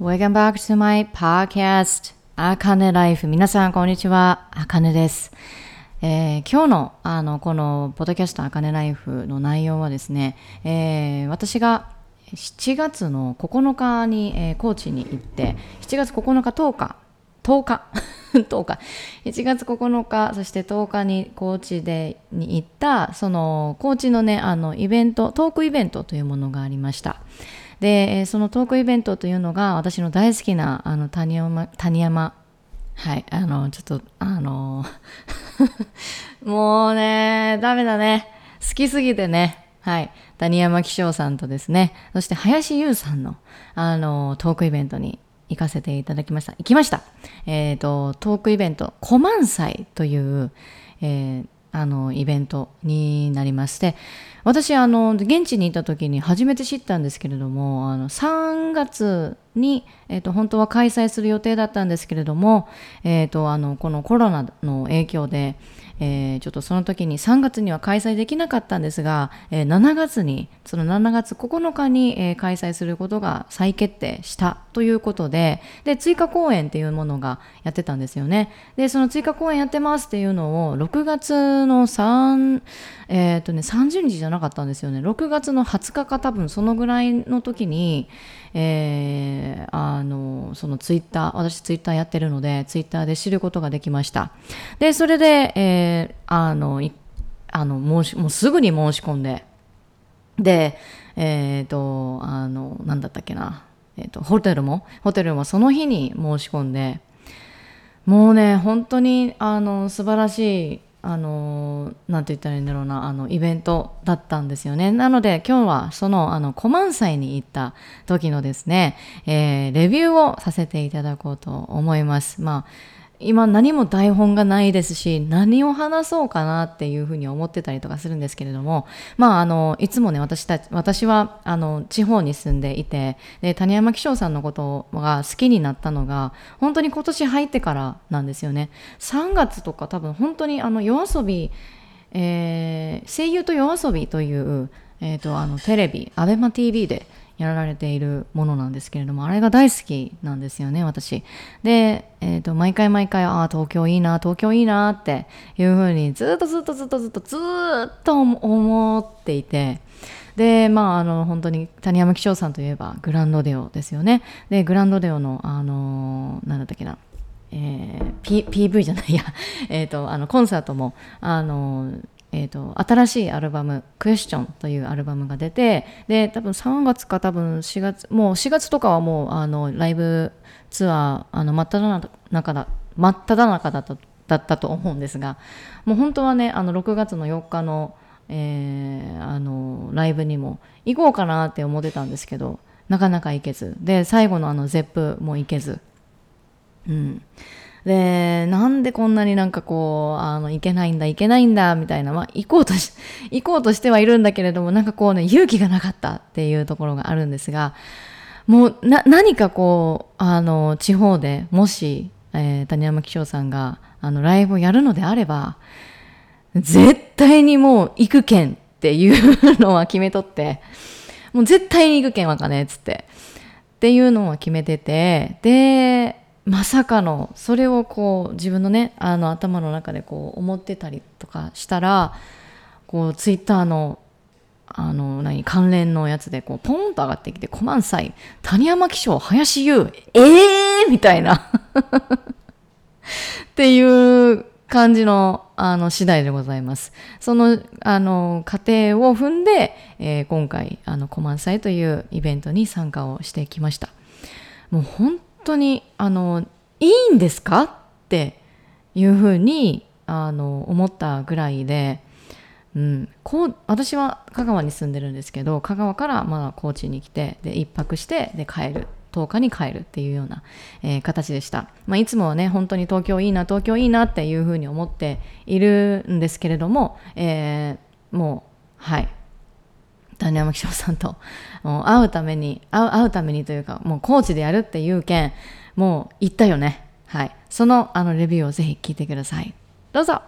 Welcome back to my podcast あかねライフ皆さんこんにちは。あかねです、えー今日のあのこのポッドキャストあかねライフの内容はですね、えー私が7月の9日に、えー高知に行って7月9日10日10日10日。1 月9日そして10日に高知でに行ったその高知のねあのイベントトークイベントというものがありました。でそのトークイベントというのが私の大好きなあの谷山谷山はいあのちょっとあの もうねダメだね好きすぎてねはい谷山紀章さんとですねそして林優さんのあのトークイベントに行かせていただきました。行きました。えっ、と、トークイベント、コマン祭という、えーあの、イベントになりまして、私、あの、現地にいた時に初めて知ったんですけれども、あの、3月に、えっ、と、本当は開催する予定だったんですけれども、えっ、と、あの、このコロナの影響で、えーちょっとその時に3月には開催できなかったんですが、えー7月にその7月9日に、えー開催することが再決定したということでで追加公演っていうものがやってたんですよね。でその追加公演やってますっていうのを6月の3えーとね30日じゃなかったんですよね。6月の20日か多分そのぐらいの時にえーあのそのツイッター私ツイッターやってるのでツイッターで知ることができました。でそれで、えーあのいあの申しもうすぐに申し込んででえっ、とあのなんだったっけな、えー、とホテルもホテルもその日に申し込んでもうね本当にあの素晴らしいあのなんて言ったらいいんだろうなあのイベントだったんですよね。なので今日はそのあのコマンサイに行った時のですね、えーレビューをさせていただこうと思います。まあ今何も台本がないですし何を話そうかなっていうふうに思ってたりとかするんですけれどもまああのいつもね私たち私はあの地方に住んでいてで谷山紀章さんのことが好きになったのが本当に今年入ってからなんですよね。3月とか多分本当にあの夜遊びえー声優と夜遊びという、えー、とあのテレビ ABEMATV でやられているものなんですけれどもあれが大好きなんですよね私。で、えー、と毎回毎回ああ東京いいな東京いいなっていうふうにずっとずっとずっとずっとずっと思っていて。でまああの本当に谷山紀章さんといえばグランドデオですよね。でグランドデオのあのなんだったっけなえー P、PV じゃないや、えー、とあのコンサートもあの、えー、と新しいアルバム「クエスチョンというアルバムが出てで多分3月か多分4月もう4月とかはもうあのライブツアーあの真っ只中だ真っ只中だっただったと思うんですがもう本当はねあの6月の4日の,、えーあのライブにも行こうかなって思ってたんですけどなかなか行けず。で最後のあのゼップも行けず。うん、でなんでこんなになんかこうあの行けないんだ行けないんだみたいな、まあ、行こうとし 行こうとしてはいるんだけれどもなんかこうね勇気がなかったっていうところがあるんですがもうな何かこうあの地方でもし、えー谷山紀章さんがあのライブをやるのであれば絶対にもう行くけんっていうのは決めとってもう絶対に行くけんわかねっつって。っていうのは決めててでまさかのそれをこう自分のねあの頭の中でこう思ってたりとかしたらこうツイッターのあの何関連のやつでこうポンと上がってきて「コマン祭谷山紀章林優ええー!」みたいな っていう感じのあの次第でございます。そのあの過程を踏んで、えー今回あのコマン祭というイベントに参加をしてきました。もう本当にあのいいんですか？っていうふうにあの思ったぐらいで、うん、こう私は香川に住んでるんですけど香川からまだ高知に来てで一泊してで帰る。10日に帰るっていうような、えー形でした、まあ、いつもはね本当に東京いいな東京いいなっていうふうに思っているんですけれども、えーもうはい。ったね天さんともう会うために会うためにというかもうコーチでやるっていう件もう行ったよね。はい。そのあのレビューをぜひ聞いてください。どうぞ。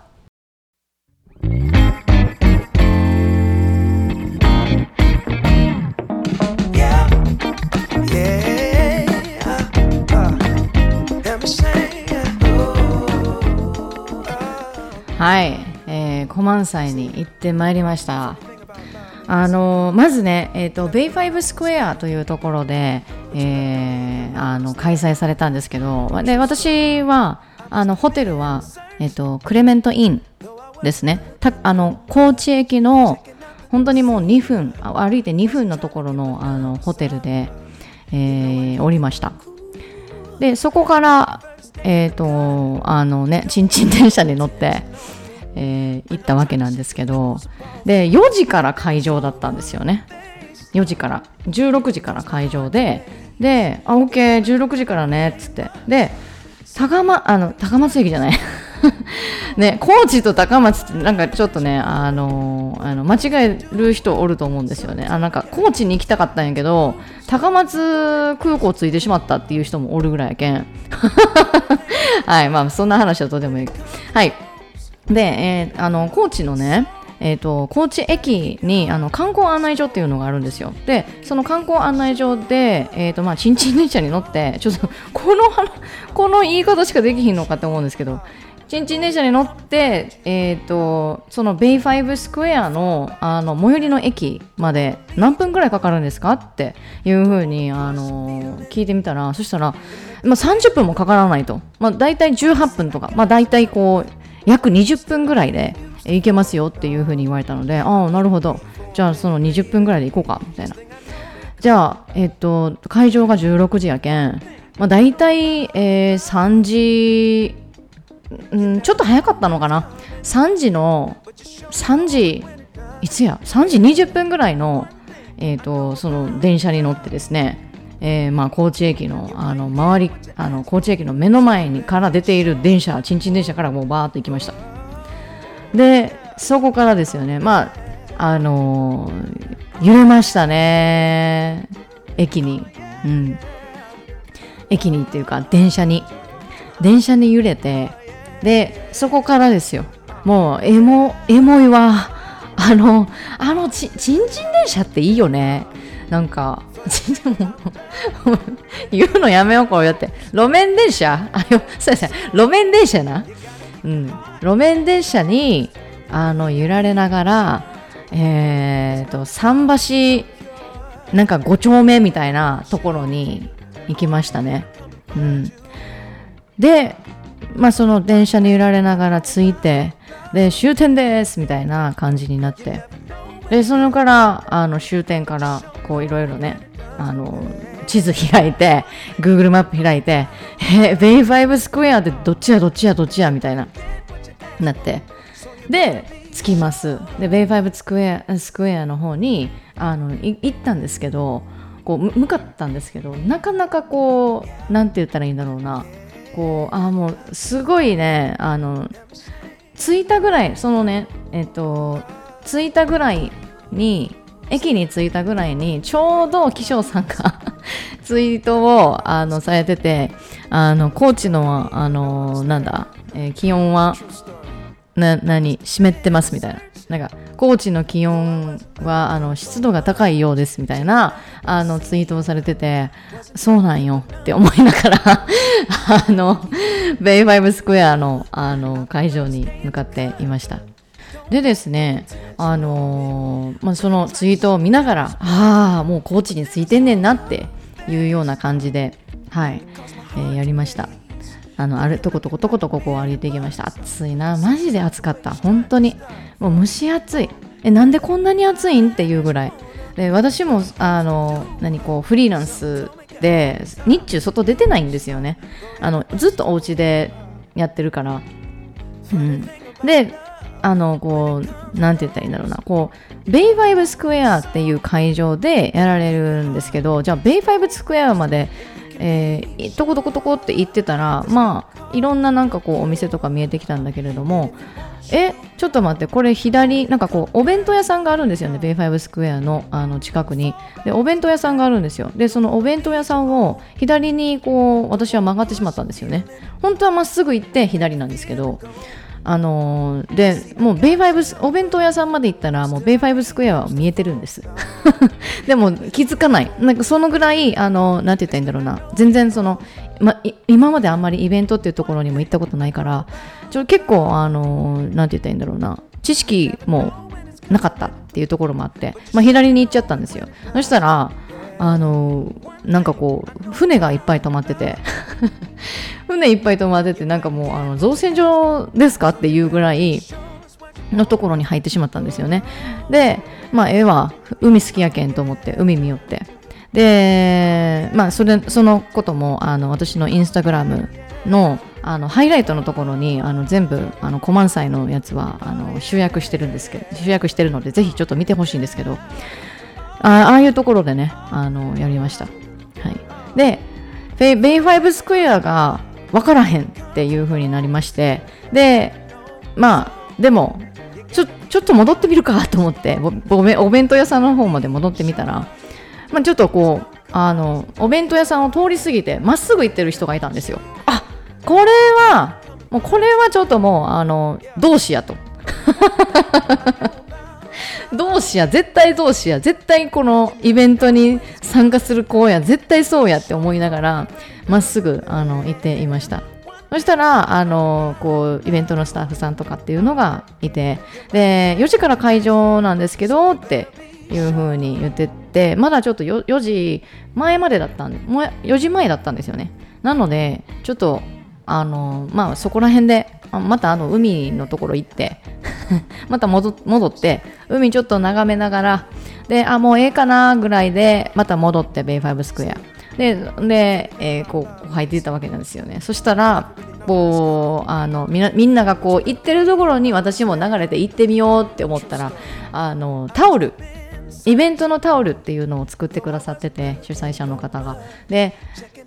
はい、えー、コマンサイに行ってまいりました。あのまずね、えーと、ベイファイブスクエアというところで、えー、あの開催されたんですけどで私はあのホテルは、えーと、クレメントインですね。あの高知駅の本当にもう2分歩いて2分のところのあのホテルで、えー、降りました。でそこからえっ、ー、とあのねちんちん電車に乗ってえー、行ったわけなんですけどで4時から会場だったんですよね。4時から。16時から会場でで「あ OK16 時からね」っつって。で高松あの高松駅じゃない。ね、高知と高松ってなんかちょっとね、あのー、あの間違える人おると思うんですよね。あなんか高知に行きたかったんやけど高松空港着いてしまったっていう人もおるぐらいやけん。はいまあそんな話はとてもいい。はい。で、えー、あの高知のねえーと、高知駅にあの観光案内所っていうのがあるんですよ。で、その観光案内所で、えーとまあ、ちんちん電車に乗って、ちょっと このこの言い方しかできひんのかって思うんですけど、ちんちん電車に乗って、えーと、そのベイファイブスクエアのあの最寄りの駅まで何分ぐらいかかるんですかっていうふうに、あの聞いてみたら、そしたら、まあ、30分もかからないと、まあ、大体18分とか、まあ、大体こう約20分ぐらいで行けますよっていうふうに言われたのでああなるほど。じゃあその20分ぐらいで行こうか。みたいな。じゃあえっと会場が16時やけん、まあ、大体、えー、3時、ん、ちょっと早かったのかな。3時の3時いつや？3時20分ぐらいの,、えーとその電車に乗ってですね。えー、まあ、高知駅のあの周りあの高知駅の目の前にから出ている電車ちんちん電車からもうバーっと行きました。でそこからですよね。まああのー、揺れましたね。駅に。うん。駅にっていうか電車に。電車に揺れてでそこからですよ。もうエモエモいわ。あのあのちちんちん電車っていいよね。なんか 言うのやめようこうやって。路面電車？あよそうですね。路面電車な。うん。路面電車にあの揺られながらえーと桟橋なんか5丁目みたいなところに行きましたね。うん。でまあその電車に揺られながら着いてで終点ですみたいな感じになって。でそれからあの終点からこういろいろねあの地図開いて Google マップ開いてえベイファイブスクエアってどっちやどっちやどっちやみたいななって。で着きます。でベイファイブスクエアスクエアの方にあの行ったんですけどこう向かったんですけどなかなかこうなんて言ったらいいんだろうな。こうあもうすごいねあの着いたぐらいそのねえっと着いたぐらいに駅に着いたぐらいにちょうど気象さんが ツイートをあのされててあの高知のあのなんだ、えー、気温はな何湿ってますみたいななんか高知の気温はあの湿度が高いようですみたいなあのツイートをされててそうなんよって思いながら あのベイファイブスクエアのあの会場に向かっていました。でですね、あのー、まあ、そのツイートを見ながら、ああ、もうコーチについてんねんなっていうような感じで、はい、えー、やりました。あの、あるとことことことここを歩いていきました。暑いな、マジで暑かった。本当に。もう蒸し暑い。え、なんでこんなに暑いんっていうぐらい。で、私も、あの、何こう、フリーランスで、日中外出てないんですよね。あの、ずっとお家でやってるから。うん。で、あの、こう、なんて言ったらいいんだろうな、こう、ベイファイブスクエアっていう会場でやられるんですけど、じゃあ、ベイファイブスクエアまで、えー、とことことこって行ってたら、まあ、いろんななんかこう、お店とか見えてきたんだけれども、え、ちょっと待って、これ左、なんかこう、お弁当屋さんがあるんですよね、ベイファイブスクエアのあの近くに。で、お弁当屋さんがあるんですよ。で、そのお弁当屋さんを左にこう、私は曲がってしまったんですよね。本当はまっすぐ行って左なんですけど、あのー、でもうベイファイブスお弁当屋さんまで行ったらもうベイファイブスクエアは見えてるんです。でも気づかない。なんかそのぐらいあのなんて言ったらいいんだろうな。全然その、ま、今まであんまりイベントっていうところにも行ったことないからちょ結構あのなんて言ったらいいんだろうな。知識もなかったっていうところもあって、まあ、左に行っちゃったんですよ。そしたらあのなんかこう船がいっぱい止まってて。船いっぱい止まっててなんかもうあの造船所ですかっていうぐらいのところに入ってしまったんですよね。でまあ絵は海好きやけんと思って海見よって。でまあそれそのこともあの私のインスタグラムのあのハイライトのところにあの全部あのコマンサイのやつはあの集約してるんですけど集約してるのでぜひちょっと見てほしいんですけどああいうところでね、あの、やりました。はい。で、ベイファイブスクエアが分からへんっていう風になりまして、で、まあ、でも、ちょ、ちょっと戻ってみるかと思ってお、弁当屋さんの方まで戻ってみたら、まあ、ちょっとこう、あの、お弁当屋さんを通り過ぎて、まっすぐ行ってる人がいたんですよ。あ、これは、もうこれはちょっともう、あの、同志やと。同志や絶対同志や絶対このイベントに参加する子や絶対そうやって思いながらまっすぐあのいていました。そしたらあのこうイベントのスタッフさんとかっていうのがいてで4時から会場なんですけどっていう風に言っててまだちょっと 4, 4時前までだったんでもう4時前だったんですよね。なのでちょっとあのまあそこら辺でまたあの海のところ行って また戻って海ちょっと眺めながらであもうええかなぐらいでまた戻ってベイファイブスクエア。でで、えー、こう入っていったわけなんですよね。そしたらこうあのみみんながこう行ってるところに私も流れて行ってみようって思ったらあのタオルイベントのタオルっていうのを作ってくださってて主催者の方が。で、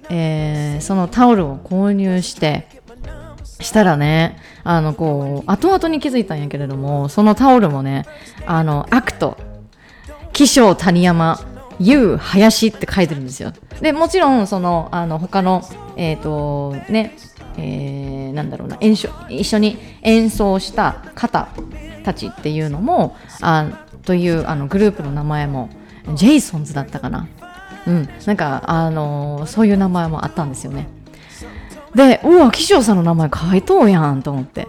えー、そのタオルを購入してしたらね、あの、こう、後々に気づいたんやけれども、そのタオルもね、あの、アクト、気象谷山、U 林って書いてるんですよ。で、もちろん、その、あの、他の、えっ、ー、と、ね、えー、なんだろうな、演奏、一緒に演奏した方たちっていうのも、あというあのグループの名前も、ジェイソンズだったかな。うん、なんか、あのそういう名前もあったんですよね。でうわ気象さんの名前書いとうやんと思って。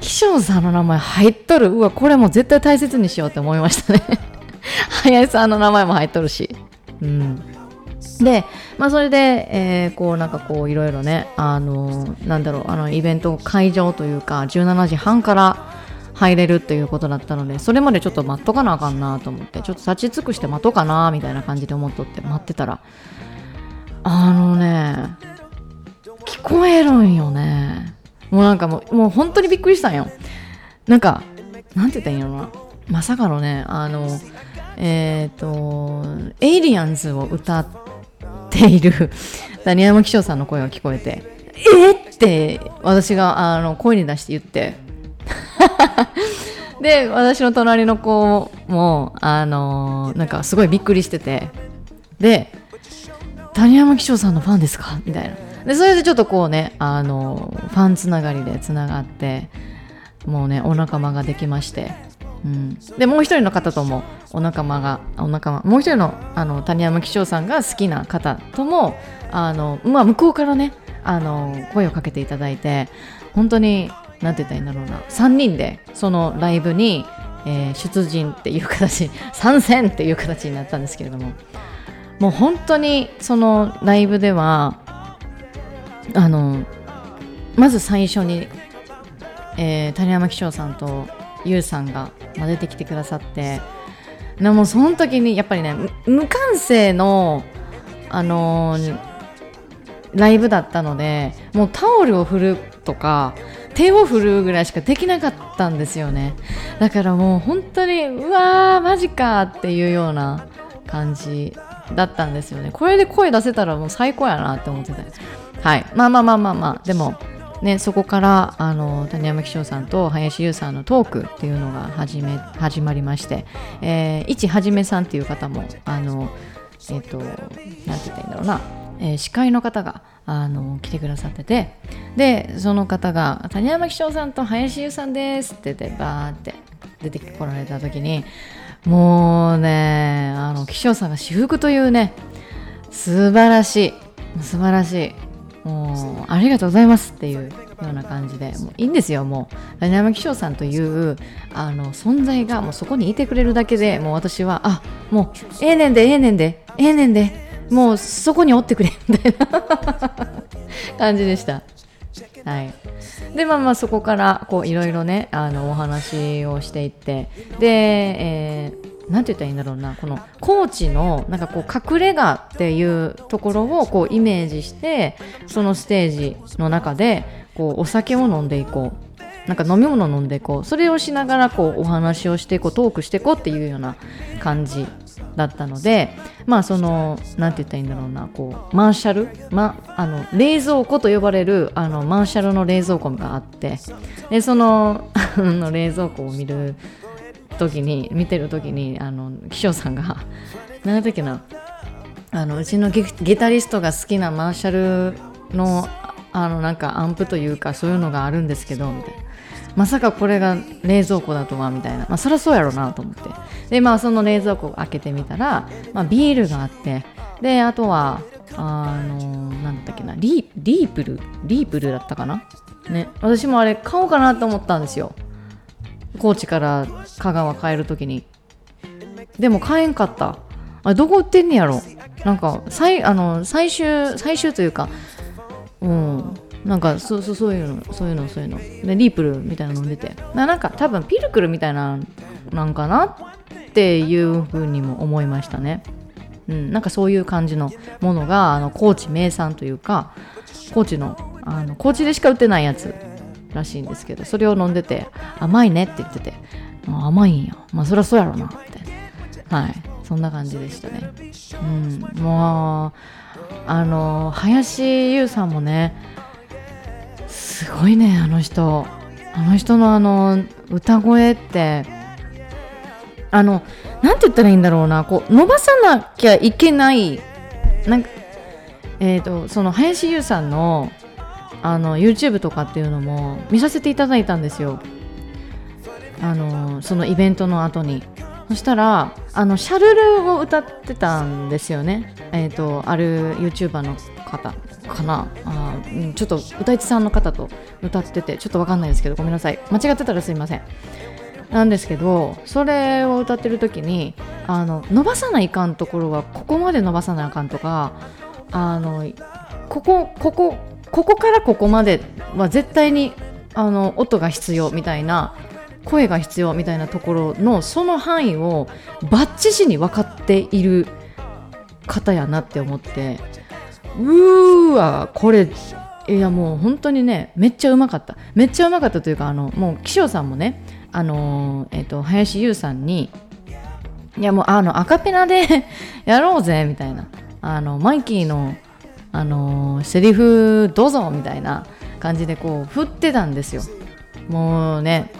気象さんの名前入っとる。うわこれも絶対大切にしようって思いましたね。林さんの名前も入っとるし。うん。で、まあ、それで、えー、こうなんかこういろいろねあのなんだろうあのイベント会場というか17時半から入れるっていうことだったのでそれまでちょっと待っとかなあかんなと思ってちょっと立ち尽くして待とうかなみたいな感じで思っとって待ってたらあのね聞こえるんよね。もうなんかもうもう本当にびっくりしたんよ。なんかなんて言ったらいいのな。まさかのねあのえっ、ー、とエイリアンズを歌っている谷山紀章さんの声が聞こえてえー、って私があの声に出して言って。で私の隣の子もあのなんかすごいびっくりしてて。で谷山紀章さんのファンですか？みたいな。でそれでちょっとこうねあのファンつながりでつながってもうねお仲間ができましてうん、でもう一人の方ともお仲間がお仲間もう一人のあの谷山紀章さんが好きな方ともあの、まあ、向こうからねあの声をかけていただいて本当に何て言ったらいいんだろうな3人でそのライブに、えー、出陣っていう形 参戦っていう形になったんですけれどももう本当にそのライブではあのまず最初に、えー、谷山紀章さんとゆうさんが、出てきてくださってでもその時にやっぱりね無感性の、あのー、ライブだったのでもうタオルを振るとか手を振るぐらいしかできなかったんですよね。だからもう本当にうわーマジかっていうような感じだったんですよね。これで声出せたらもう最高やなって思ってたはい。まあまあまあまあまあ。でもね、そこからあの谷山紀章さんと林優さんのトークっていうのが始め始まりまして、えー、一はじめさんっていう方もあのえっ、ー、となんて言ったらいいんだろうな。えー、司会の方があの来てくださっててでその方が「谷山紀章さんと林優さんです」って言ってバーって出てこられた時にもうねあの紀章さんが私服というね素晴らしい素晴らしい。もうありがとうございますっていうような感じでもういいんですよもう谷山紀章さんというあの存在がもうそこにいてくれるだけでもう私はあもうええねんでええねんでええねんでもうそこにおってくれみたいな 感じでした。はい、でまあまあそこからこういろいろねあのお話をしていって。で、えー、なんて言ったらいいんだろうな。この高知のなんかこう隠れ家っていうところをこうイメージしてそのステージの中でこうお酒を飲んでいこう。なんか飲み物飲んでいこう。それをしながらこうお話をしていこうトークしていこうっていうような感じだったのでまあその何て言ったらいいんだろうなこうマーシャル、ま、あの冷蔵庫と呼ばれるあのマーシャルの冷蔵庫があってでその の冷蔵庫を見る時に見てる時にあの気象さんが 何だっけなあのうちのギタリストが好きなマーシャルのあのなんかアンプというかそういうのがあるんですけどみたいな。まさかこれが冷蔵庫だとはみたいな、まあ、そりゃそうやろうなと思って。でまあその冷蔵庫を開けてみたら、まあ、ビールがあって。であとはあのなんだっけな。リリープル？リープルだったかな？ね。私もあれ買おうかなと思ったんですよ。高知から香川帰る時に。でも買えんかった。あどこ売ってんねやろ？なんか最あの最終最終というかうん。なんかそうそうそういうのそういうのそういうの。でリープルみたいなの飲んでて。なんか多分ピルクルみたいななんかなっていうふうにも思いましたね。うん、なんかそういう感じのものがあの高知名産というか高知のあの高知でしか売ってないやつらしいんですけどそれを飲んでて甘いねって言ってて甘いんや。まあそりゃそうやろなって。はい。そんな感じでしたね。うん。もうあの林優さんもねすごいねあの人。あの人のあの歌声って。あのなんて言ったらいいんだろうな。こう伸ばさなきゃいけない。なんかえーと、その林優さんのあの YouTube とかっていうのも見させていただいたんですよ。あのそのイベントの後に。そしたらあのシャルルを歌ってたんですよね。えっ、ー、とある YouTuber の方かな。あちょっと歌い手さんの方と歌っててちょっと分かんないですけどごめんなさい。間違ってたらすいません。なんですけどそれを歌ってる時にあの伸ばさないかんところはここまで伸ばさなあかんとかあのここここここからここまでは絶対にあの音が必要みたいな声が必要みたいなところのその範囲をバッチシに分かっている方やなって思って。うーわこれいやもう本当にねめっちゃうまかった。めっちゃうまかったというかあのもう岸尾さんもねあのー、えっ、ー、と林優さんにいやもうあのアカペラで やろうぜみたいな。あのマイキーのあのー、セリフどうぞみたいな感じでこう振ってたんですよ。もうね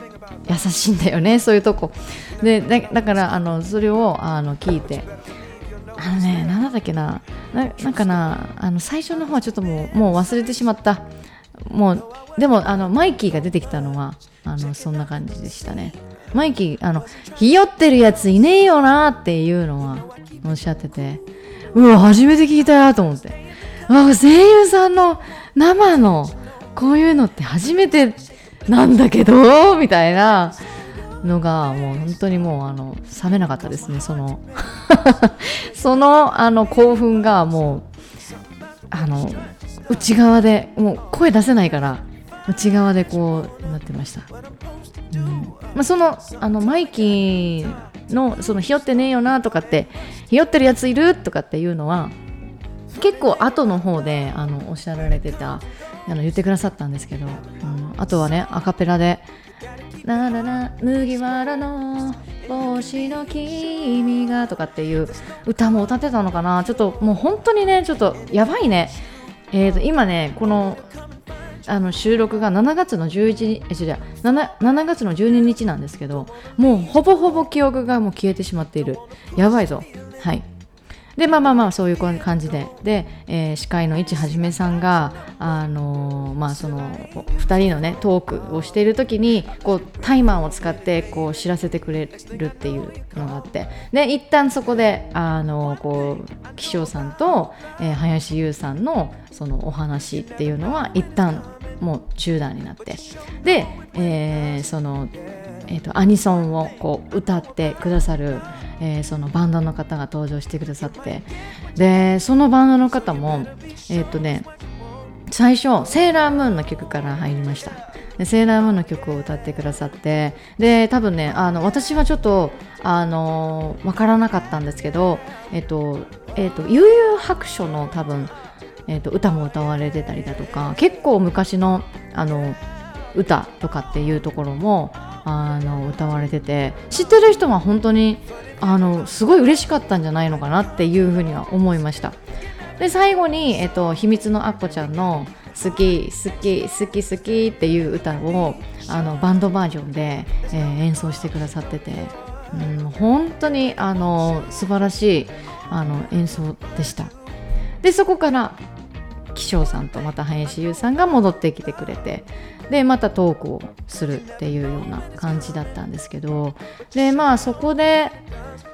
優しいんだよねそういうとこ。でだからあのそれをあの聞いて。あのね何だっけな。なんかなあの最初の方はちょっともうもう忘れてしまった。もうでもあのマイキーが出てきたのはあのそんな感じでしたね。マイキーあのひよってるやついねえよなっていうのはおっしゃってて。うわ初めて聞いたよと思って。あ声優さんの生のこういうのって初めてなんだけどみたいなのがもう本当にもうあの冷めなかったですね。その そのあの興奮がもうあの内側でもう声出せないから内側でこうなってました、うん。まあ、そのあのマイキーのそのひよってねえよなとかってひよってるやついるとかっていうのは結構後の方であのおっしゃられてたあの言ってくださったんですけど、うん、あとはねアカペラでならら麦わらの帽子の君がとかっていう歌も歌ってたのかな。ちょっともう本当にねちょっとやばいね。えーと、今ねこのあの収録が7月の11日 7, 7月の12日なんですけどもうほぼほぼ記憶がもう消えてしまっている。やばいぞ。はい。でまあまあまあそういう感じで。で、えー、司会の市はじめさんがあのー、まあその2人のねトークをしている時にこうタイマーを使ってこう知らせてくれるっていうのがあって。で一旦そこであのー、こう気象さんと、えー、林優さんのそのお話っていうのは一旦もう中断になって。で、えー、その、えーと、アニソンをこう歌ってくださる、えー、そのバンドの方が登場してくださって。でそのバンドの方もえっ、ー、とね最初セーラームーンの曲から入りました。セーラームーンの曲を歌ってくださって。で多分ねあの私はちょっとあの分からなかったんですけどえっ、ー、とえっ、と悠々白書の多分えーと、歌も歌われてたりだとか結構昔のあの歌とかっていうところもあの歌われてて知ってる人は本当にあのすごい嬉しかったんじゃないのかなっていうふうには思いました。で最後に、えっと、秘密のアッコちゃんの好き好き好き好きっていう歌をあのバンドバージョンで、えー、演奏してくださってて、うん、本当にあの素晴らしいあの演奏でした。でそこから気象さんとまた林優さんが戻ってきてくれてでまたトークをするっていうような感じだったんですけどでまあそこで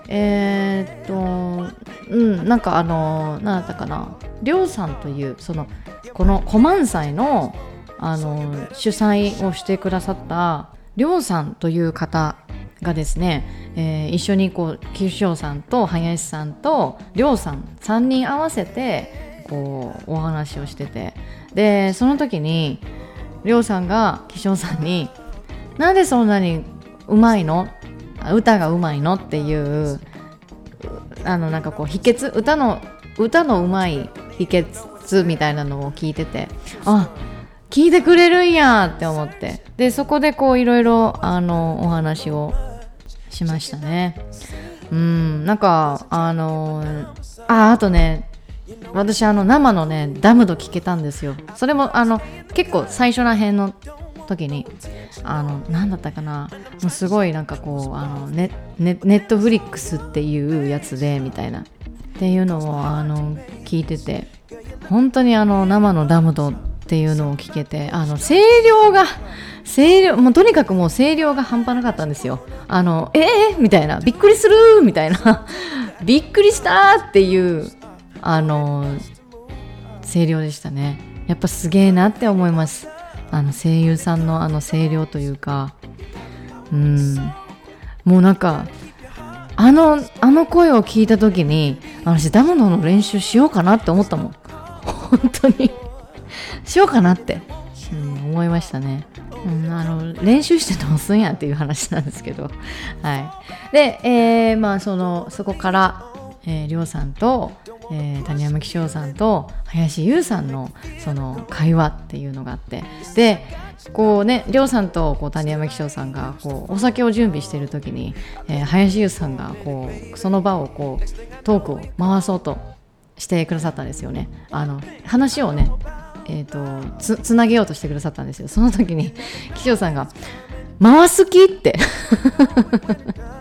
えー、っとうんなんかあの何だったかなりょうさんというそのこのコマン祭のあの主催をしてくださったりょうさんという方がですね、えー、一緒にこう吉祥さんと林さんとりょうさん3人合わせてこうお話をしててでその時にりょうさんが岸尾さんに「なんでそんなにうまいの歌がうまいの?」っていうあのなんかこう秘訣？歌の歌のうまい秘訣みたいなのを聞いててあ聞いてくれるんや！って思って。でそこでこういろいろあのお話をしましたね。うんなんかあのああとね私あの生のねダムド聞けたんですよ。それもあの結構最初らへんの時にあの何だったかな。もうすごいなんかこうあのネネネットフリックスっていうやつでみたいな。っていうのをあの聞いてて。本当にあの生のダムドっていうのを聞けてあの声量が声量もうとにかくもう声量が半端なかったんですよ。あのえー、みたいな。びっくりするみたいな。びっくりしたっていうあの声量でしたね。やっぱすげえなって思います。あの声優さんのあの声量というか。うん。もうなんかあのあの声を聞いた時に私ダムの練習しようかなって思ったもん。本当に。しようかなって、うん、思いましたね、うん、あの練習してどうすんやっていう話なんですけど。はい。で、えー、まあそのそこから、えー、りょうさんとえー、谷山紀章さんと林優さんのその会話っていうのがあってでこうね亮さんとこう谷山紀章さんがこうお酒を準備している時に、えー、林優さんがこうその場をこうトークを回そうとしてくださったんですよね。あの話をねえーと、つつなげようとしてくださったんですよその時に紀章さんが「回す気?」って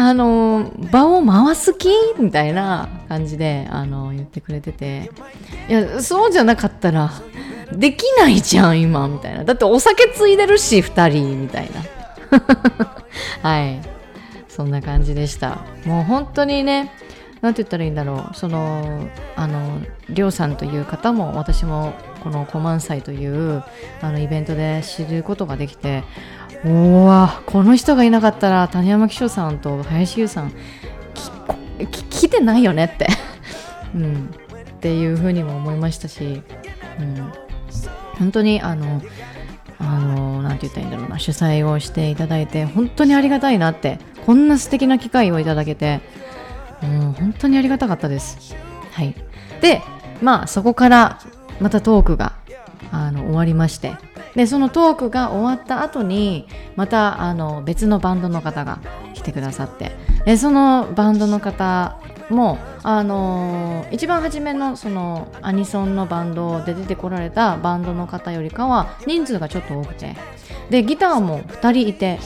あの場を回す気みたいな感じであの言ってくれてて。いやそうじゃなかったらできないじゃん今みたいな。だってお酒ついでるし2人みたいな。はい。そんな感じでした。もう本当にね何て言ったらいいんだろう。そのあのりょうさんという方も私もこのコマン祭というあのイベントで知ることができておわこの人がいなかったら谷山紀章さんと林優さん来てないよねって。うん、っていうふうにも思いましたし、うん、本当にあのあのなんて言ったらいいんだろうな。主催をしていただいて本当にありがたいなって。こんな素敵な機会をいただけて。もう本当にありがたかったです。はい、でまあそこからまたトークがあの終わりまして。でそのトークが終わった後にまたあの別のバンドの方が来てくださって。でそのバンドの方もあのー、一番初めのそのアニソンのバンドで出てこられたバンドの方よりかは人数がちょっと多くて。でギターも2人いて。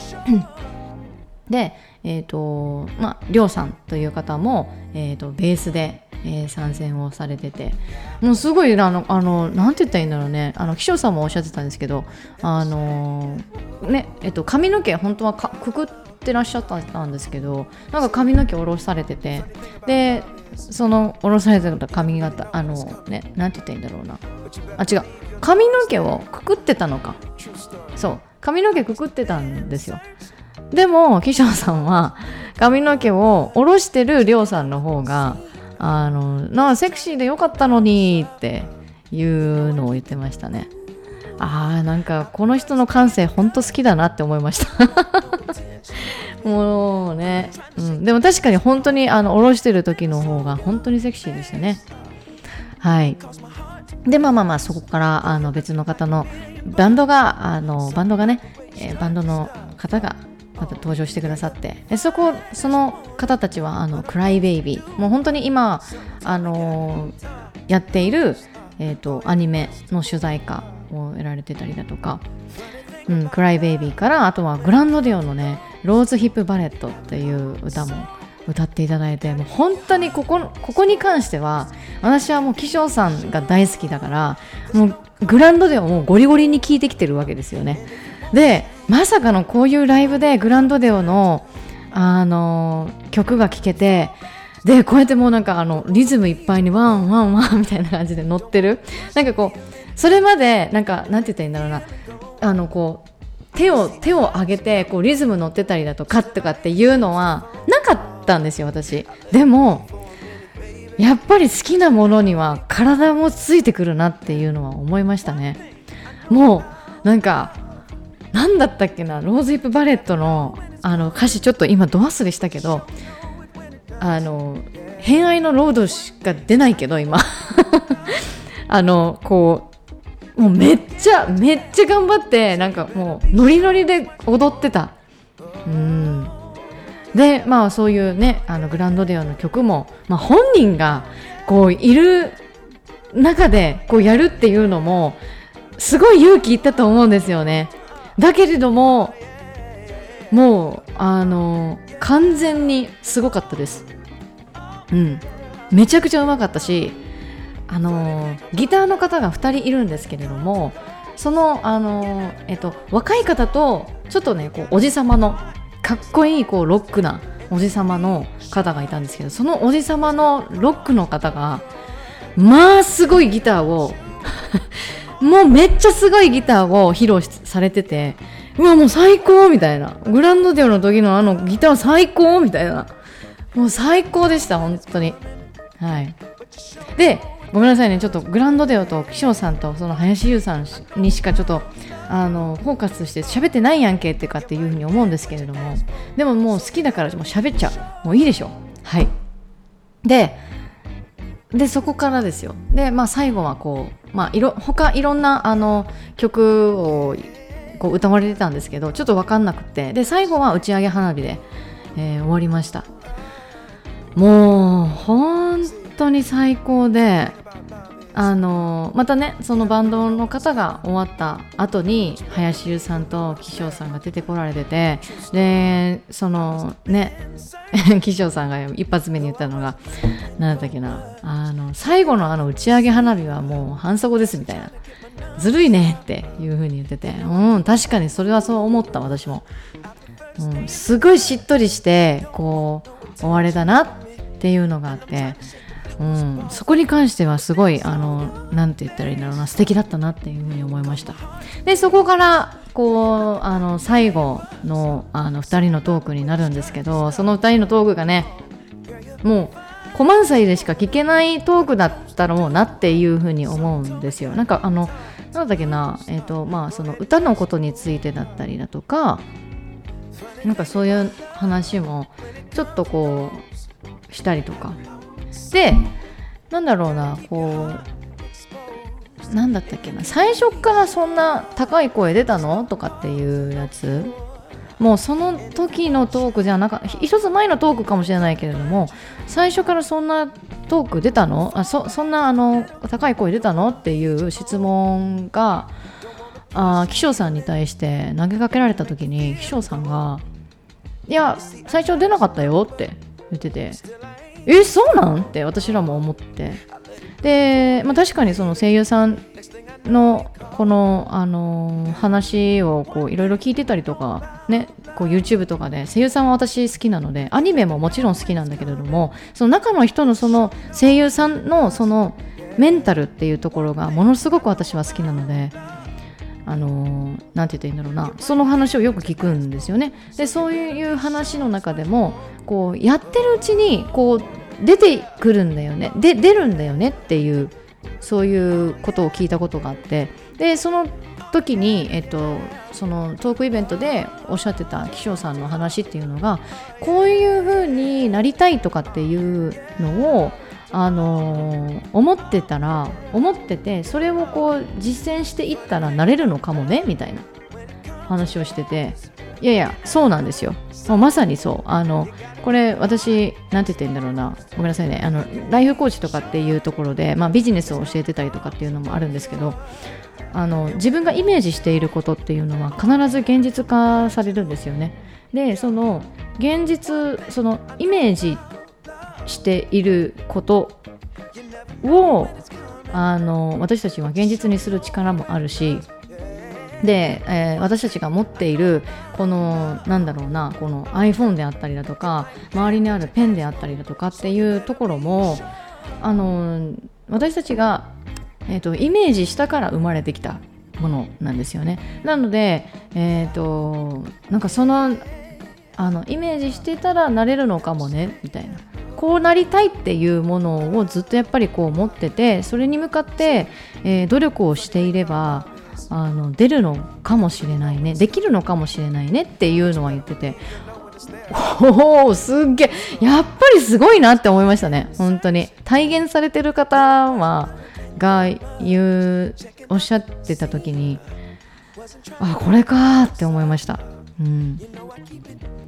で、えーとまあ、りょうさんという方も、えーと、ベースで、えー、参戦をされてて。もうすごいあのあのなんて言ったらいいんだろうね。あの気象さんもおっしゃってたんですけどあのねえっと、髪の毛本当はかくくってらっしゃったんですけどなんか髪の毛下ろされてて。でその下ろされてた髪型あのねなんて言ったらいいんだろうな。あ違う。髪の毛をくくってたのか。そう。髪の毛くくってたんですよ。でも岸野さんは髪の毛を下ろしてるりょうさんの方があのなセクシーでよかったのにっていうのを言ってましたね。あーなんかこの人の感性ほんと好きだなって思いました。もうね、うん、でも確かに本当にあの下ろしてる時の方が本当にセクシーでしたね。はい。でまあまあまあそこからあの別の方のバンドがあのバンドがね、えー、バンドの方がまた登場してくださって。でそこその方たちはあのクライベイビーもう本当に今あのー、やっている、えーと、アニメの主題歌をやられてたりだとか、うん、クライベイビーからあとはグランドデオのねローズヒップバレットっていう歌も歌っていただいてもう本当にここここに関しては私はもう気象さんが大好きだからもうグランドではもうゴリゴリに聴いてきてるわけですよね。でまさかのこういうライブでグランドデオのあの曲が聴けてでこうやってもうなんかあのリズムいっぱいにワンワンワンみたいな感じで乗ってる。なんかこうそれまでなんかなんて言ったらいいんだろうな。あのこう手を手を上げてこうリズム乗ってたりだとかとかっていうのはなかったんですよ私。でもやっぱり好きなものには体もついてくるなっていうのは思いましたね。もうなんか何だったっけなローズヒップバレットのあの歌詞ちょっと今ド忘れしたけどあの偏愛のロードしか出ないけど今。あのこうもうめっちゃめっちゃ頑張ってなんかもうノリノリで踊ってた。うん。でまあそういうねあのグランドデオの曲も、まあ、本人がこういる中でこうやるっていうのもすごい勇気いったと思うんですよね。だけれどももうあの完全にすごかったです。うん。めちゃくちゃうまかったしあのギターの方が2人いるんですけれどもそのあの、えっと、若い方とちょっとねこうおじさまのかっこいいこうロックなおじさまの方がいたんですけどそのおじさまのロックの方がまあすごいギターをもうめっちゃすごいギターを披露されててうわもう最高みたいな。グランドデュオの時のあのギター最高みたいな。もう最高でした本当に。はい。でごめんなさいね。ちょっとグランドデオと岸野さんとその林優さんにしかちょっとあのフォーカスして喋ってないやんけってかっていうふうに思うんですけれども。でももう好きだからもう喋っちゃう。もういいでしょ。はい。ででそこからですよ。でまあ最後はこうまあいろ他いろんなあの曲をこう歌われてたんですけどちょっと分かんなくて。で最後は打ち上げ花火で、えー、終わりました。もう本当に最高であのまたねそのバンドの方が終わった後に林優さんと岸翔さんが出てこられててでそのね 岸翔さんが一発目に言ったのが何だったっけなあの最後のあの打ち上げ花火はもう反則ですみたいな。ずるいねっていう風に言っててうん確かにそれはそう思った私も、うん、すごいしっとりしてこう終われたなっていうのがあって。うん、そこに関してはすごいあのなんて言ったらいいんだろうな素敵だったなっていうふうに思いました。でそこからこうあの最後のあの2人のトークになるんですけどその2人のトークがねもうコマンサイでしか聞けないトークだったろうなっていうふうに思うんですよ。なんかあのなんだっけな、えーとまあ、その歌のことについてだったりだとかなんかそういう話もちょっとこうしたりとか。でなんだろうなこうなんだったっけな最初からそんな高い声出たの？とかっていうやつ。もうその時のトークじゃなか一つ前のトークかもしれないけれども最初からそんなトーク出たの？あそそんなあの高い声出たの？っていう質問があ気象さんに対して投げかけられた時に気象さんがいや最初出なかったよって言ってて。えそうなん？って私らも思って。で、まあ、確かにその声優さんのこの、あのー、話をいろいろ聞いてたりとかねこう YouTube とかで声優さんは私好きなのでアニメももちろん好きなんだけれどもその中の人のその声優さんのそのメンタルっていうところがものすごく私は好きなのであのなんて言ったらいいんだろうな。その話をよく聞くんですよね。でそういう話の中でもこうやってるうちにこう出てくるんだよね。で出るんだよねっていうそういうことを聞いたことがあって。でその時に、えっと、そのトークイベントでおっしゃってた気象さんの話っていうのがこういう風になりたいとかっていうのをあのー、思ってたら思っててそれをこう実践していったらなれるのかもねみたいな。話をしてて。いやいやそうなんですよ。もうまさにそう。あのこれ私なんて言ってんだろうな。ごめんなさいね。あのライフコーチとかっていうところで、まあ、ビジネスを教えてたりとかっていうのもあるんですけどあの自分がイメージしていることっていうのは必ず現実化されるんですよね。でその現実そのイメージしていることをあの私たちは現実にする力もあるしで、えー、私たちが持っているこのなんだろうなこの iPhone であったりだとか周りにあるペンであったりだとかっていうところもあの私たちが、えーと、イメージしたから生まれてきたものなんですよね。なのでえ、ー、となんかそのあのイメージしてたらなれるのかもねみたいな。こうなりたいっていうものをずっとやっぱりこう持っててそれに向かって、えー、努力をしていればあの出るのかもしれないね。できるのかもしれないねっていうのは言ってて。おおすっげえ。やっぱりすごいなって思いましたね。本当に。体現されてる方はが言うおっしゃってた時にあこれかって思いました。うん。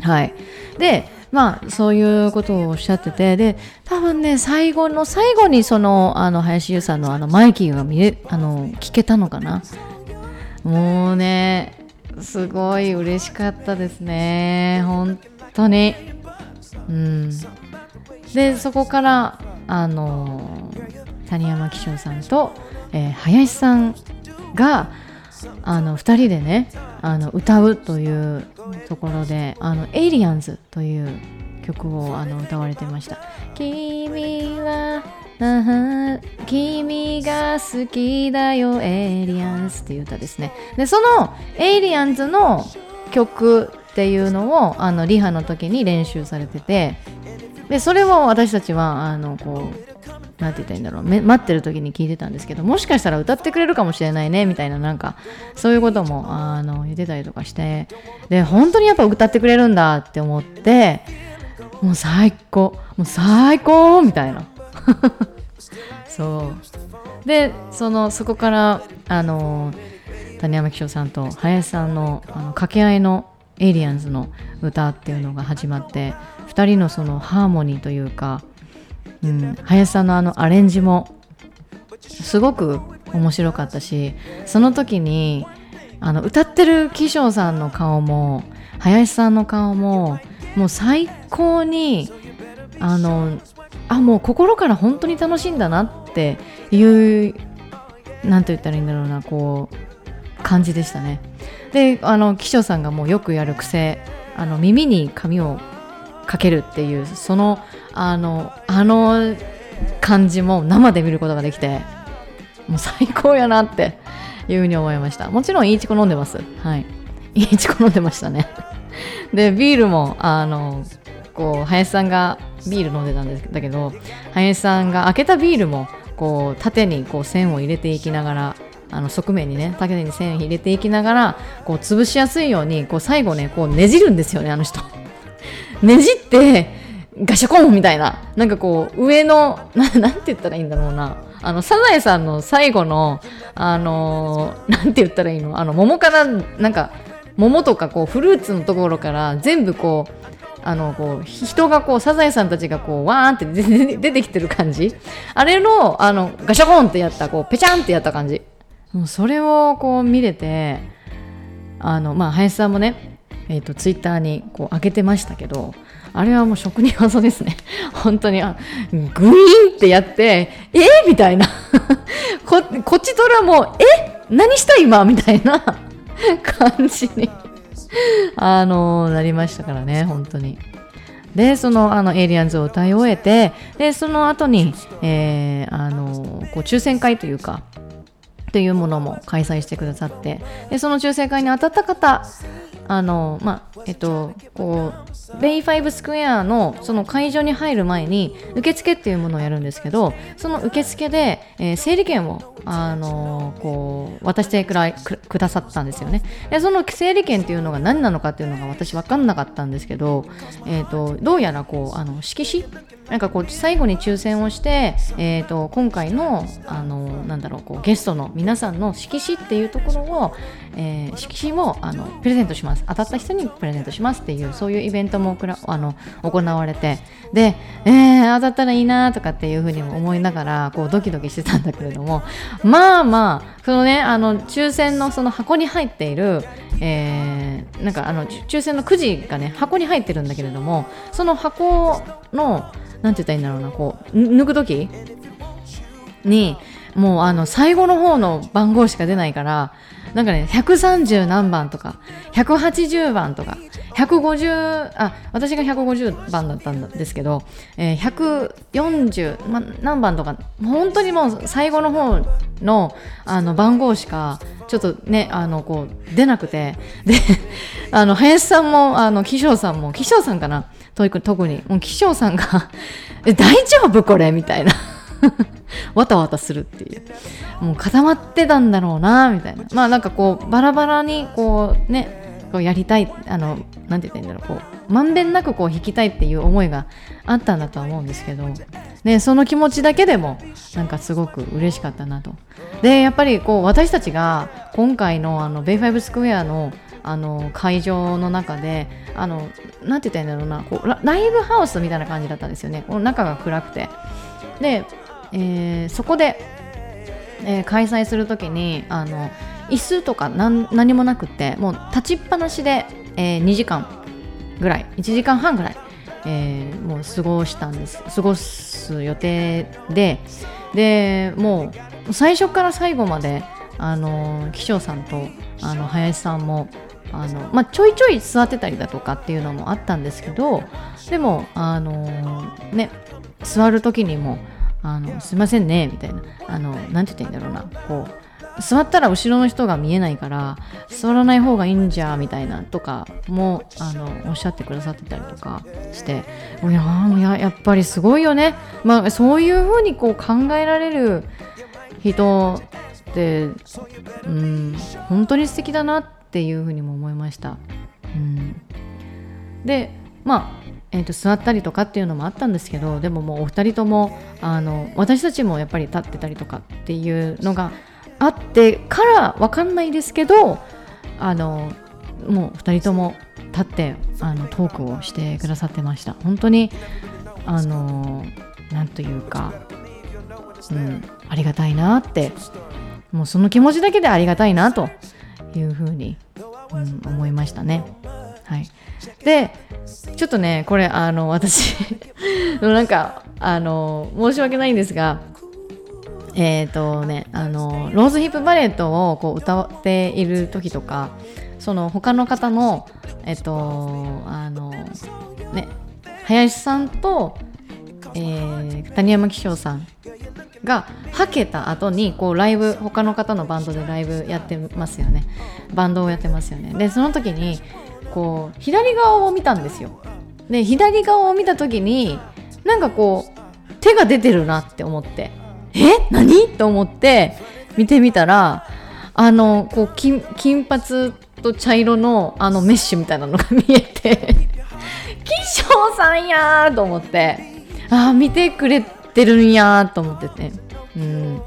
はい。でまあそういうことをおっしゃっててで多分ね最後の最後にそのあの林優さんのあのマイキーが見れあの聞けたのかな。もうねすごい嬉しかったですね。本当に。うん。でそこからあの谷山紀章さんと、えー、林さんがあの2人でねあの歌うというところで「あのエイリアンズ」という曲をあの歌われてました「君は君が好きだよエイリアンズっていう歌ですね。でそのエイリアンズの曲っていうのをあのリハの時に練習されててでそれを私たちはあのこうなんて言ったらいいんだろう。待ってる時に聞いてたんですけどもしかしたら歌ってくれるかもしれないねみたいななんかそういうこともあの言ってたりとかして。で本当にやっぱ歌ってくれるんだって思ってもう最高もう最高みたいな。そう。でそのそこからあの谷山紀章さんと林さんのあの掛け合いのエイリアンズの歌っていうのが始まって2人のそのハーモニーというか、うん、林さんのあのアレンジもすごく面白かったしその時にあの歌ってる紀章さんの顔も林さんの顔ももう最高にあのあもう心から本当に楽しいんだなっていう何て言ったらいいんだろうなこう感じでしたね。であの記者さんがもうよくやる癖あの耳に髪をかけるっていうそのあのあの感じも生で見ることができてもう最高やなっていうふうに思いました。もちろんいいチコ飲んでます。はい。いいチコ飲んでましたね。でビールもあのこう林さんがビール飲んでたんだけど林さんが開けたビールもこう縦にこう線を入れていきながらあの側面にね縦に線を入れていきながらこう潰しやすいようにこう最後ねこうねじるんですよねあの人。ねじってガシャコンみたいな。なんかこう上のななんて言ったらいいんだろうな。あのサザエさんの最後のあのー、なんて言ったらいいの？あの桃からなんか桃とかこうフルーツのところから全部こうあのこう人がこうサザエさんたちがこうわーんって 出てきてる感じ。あれのあのガシャコンってやったこうペチャンってやった感じ。もうそれをこう見れてあのまあ林さんもねえーと、ツイッターにこう上げてましたけどあれはもう職人技ですね。本当にあグイーンってやってえ？ー、みたいな。ここっちとらもうえ？何した今？みたいな。感じに。あのなりましたからね本当に。でそのあのエイリアンズを歌い終えてでその後に、えー、あのこう抽選会というかというものも開催してくださってでその抽選会に当たった方あのまあえっとこうベイファイブスクエアのその会場に入る前に受付っていうものをやるんですけどその受付で、えー、整理券をあのこう渡してくらくくださったんですよね。でその整理券っていうのが何なのかっていうのが私分かんなかったんですけど、えーと、どうやらこうあの色紙？なんかこう最後に抽選をして、えーと、今回のあのなんだろうこうゲストの皆さんの色紙っていうところを、えー、色紙をあのプレゼントします。当たった人にプレゼントしますっていうそういうイベントもくらあの行われてで、えー、当たったらいいなとかっていうふうにも思いながらこうドキドキしてたんだけれどもまあまあそのねあの抽選のその箱に入っているえー、なんかあの抽選のくじがね箱に入ってるんだけれどもその箱のなんて言ったらいいんだろうなこう抜く時にもうあの最後の方の番号しか出ないからなんかね130何番とか180番とか150あ私が150番だったんですけど、えー、140、ま、何番とか本当にもう最後の方のあの番号しかちょっとねあのこう出なくてで あの林さんもあの気象さんも気象さんかな？特に。もう気象さんが え大丈夫これ？みたいな。わたわたするっていう。もう固まってたんだろうなみたいな。まあなんかこうバラバラにこうねこうやりたいあのなんて言ったらいいんだろう。こうまんべんなくこう弾きたいっていう思いがあったんだとは思うんですけど、ね、その気持ちだけでもなんかすごく嬉しかったなと。でやっぱりこう私たちが今回のあのベイファイブスクエアのあの会場の中であのなんて言ったらいいんだろうな。こうライブハウスみたいな感じだったんですよね。この中が暗くて。で、えー、そこで、えー、開催するときにあの椅子とか何何もなくてもう立ちっぱなしで、えー、2時間ぐらい1時間半ぐらい、えー、もう過ごしたんです。過ごす予定ででもう最初から最後まであの気象さんとあの林さんもあの、まあ、ちょいちょい座ってたりだとかっていうのもあったんですけどでもあのね座る時にもあのすいませんねみたいな。あのなんて言っていいんだろうな。こう座ったら後ろの人が見えないから座らない方がいいんじゃみたいなとかもあのおっしゃってくださってたりとかしていややっぱりすごいよね、まあ、そういうふうにこう考えられる人ってうん本当に素敵だなっていうふうにも思いました。うん、でまあえーと、座ったりとかっていうのもあったんですけどでももうお二人ともあの私たちもやっぱり立ってたりとかっていうのがあってから分かんないですけどあのもう二人とも立ってあのトークをしてくださってました本当にあのなんというか、うん、ありがたいなってもうその気持ちだけでありがたいなというふうに、うん、思いましたね。はい、でちょっとねこれあの私 なんかあの申し訳ないんですがえっ、ー、とねあのローズヒップバレットをこう歌っている時とかその他の方のえっ、ー、とあのね林さんと、えー、谷山紀章さんがはけた後にこうライブ他の方のバンドでライブやってますよね。バンドをやってますよね。でその時にこう左側を見たんですよ。で左側を見た時になんかこう手が出てるなって思って。え？何？と思って見てみたらあのこう金金髪と茶色のあのメッシュみたいなのが見えて。気象さんやと思って。ああ見てくれてるんやーと思ってて。うん。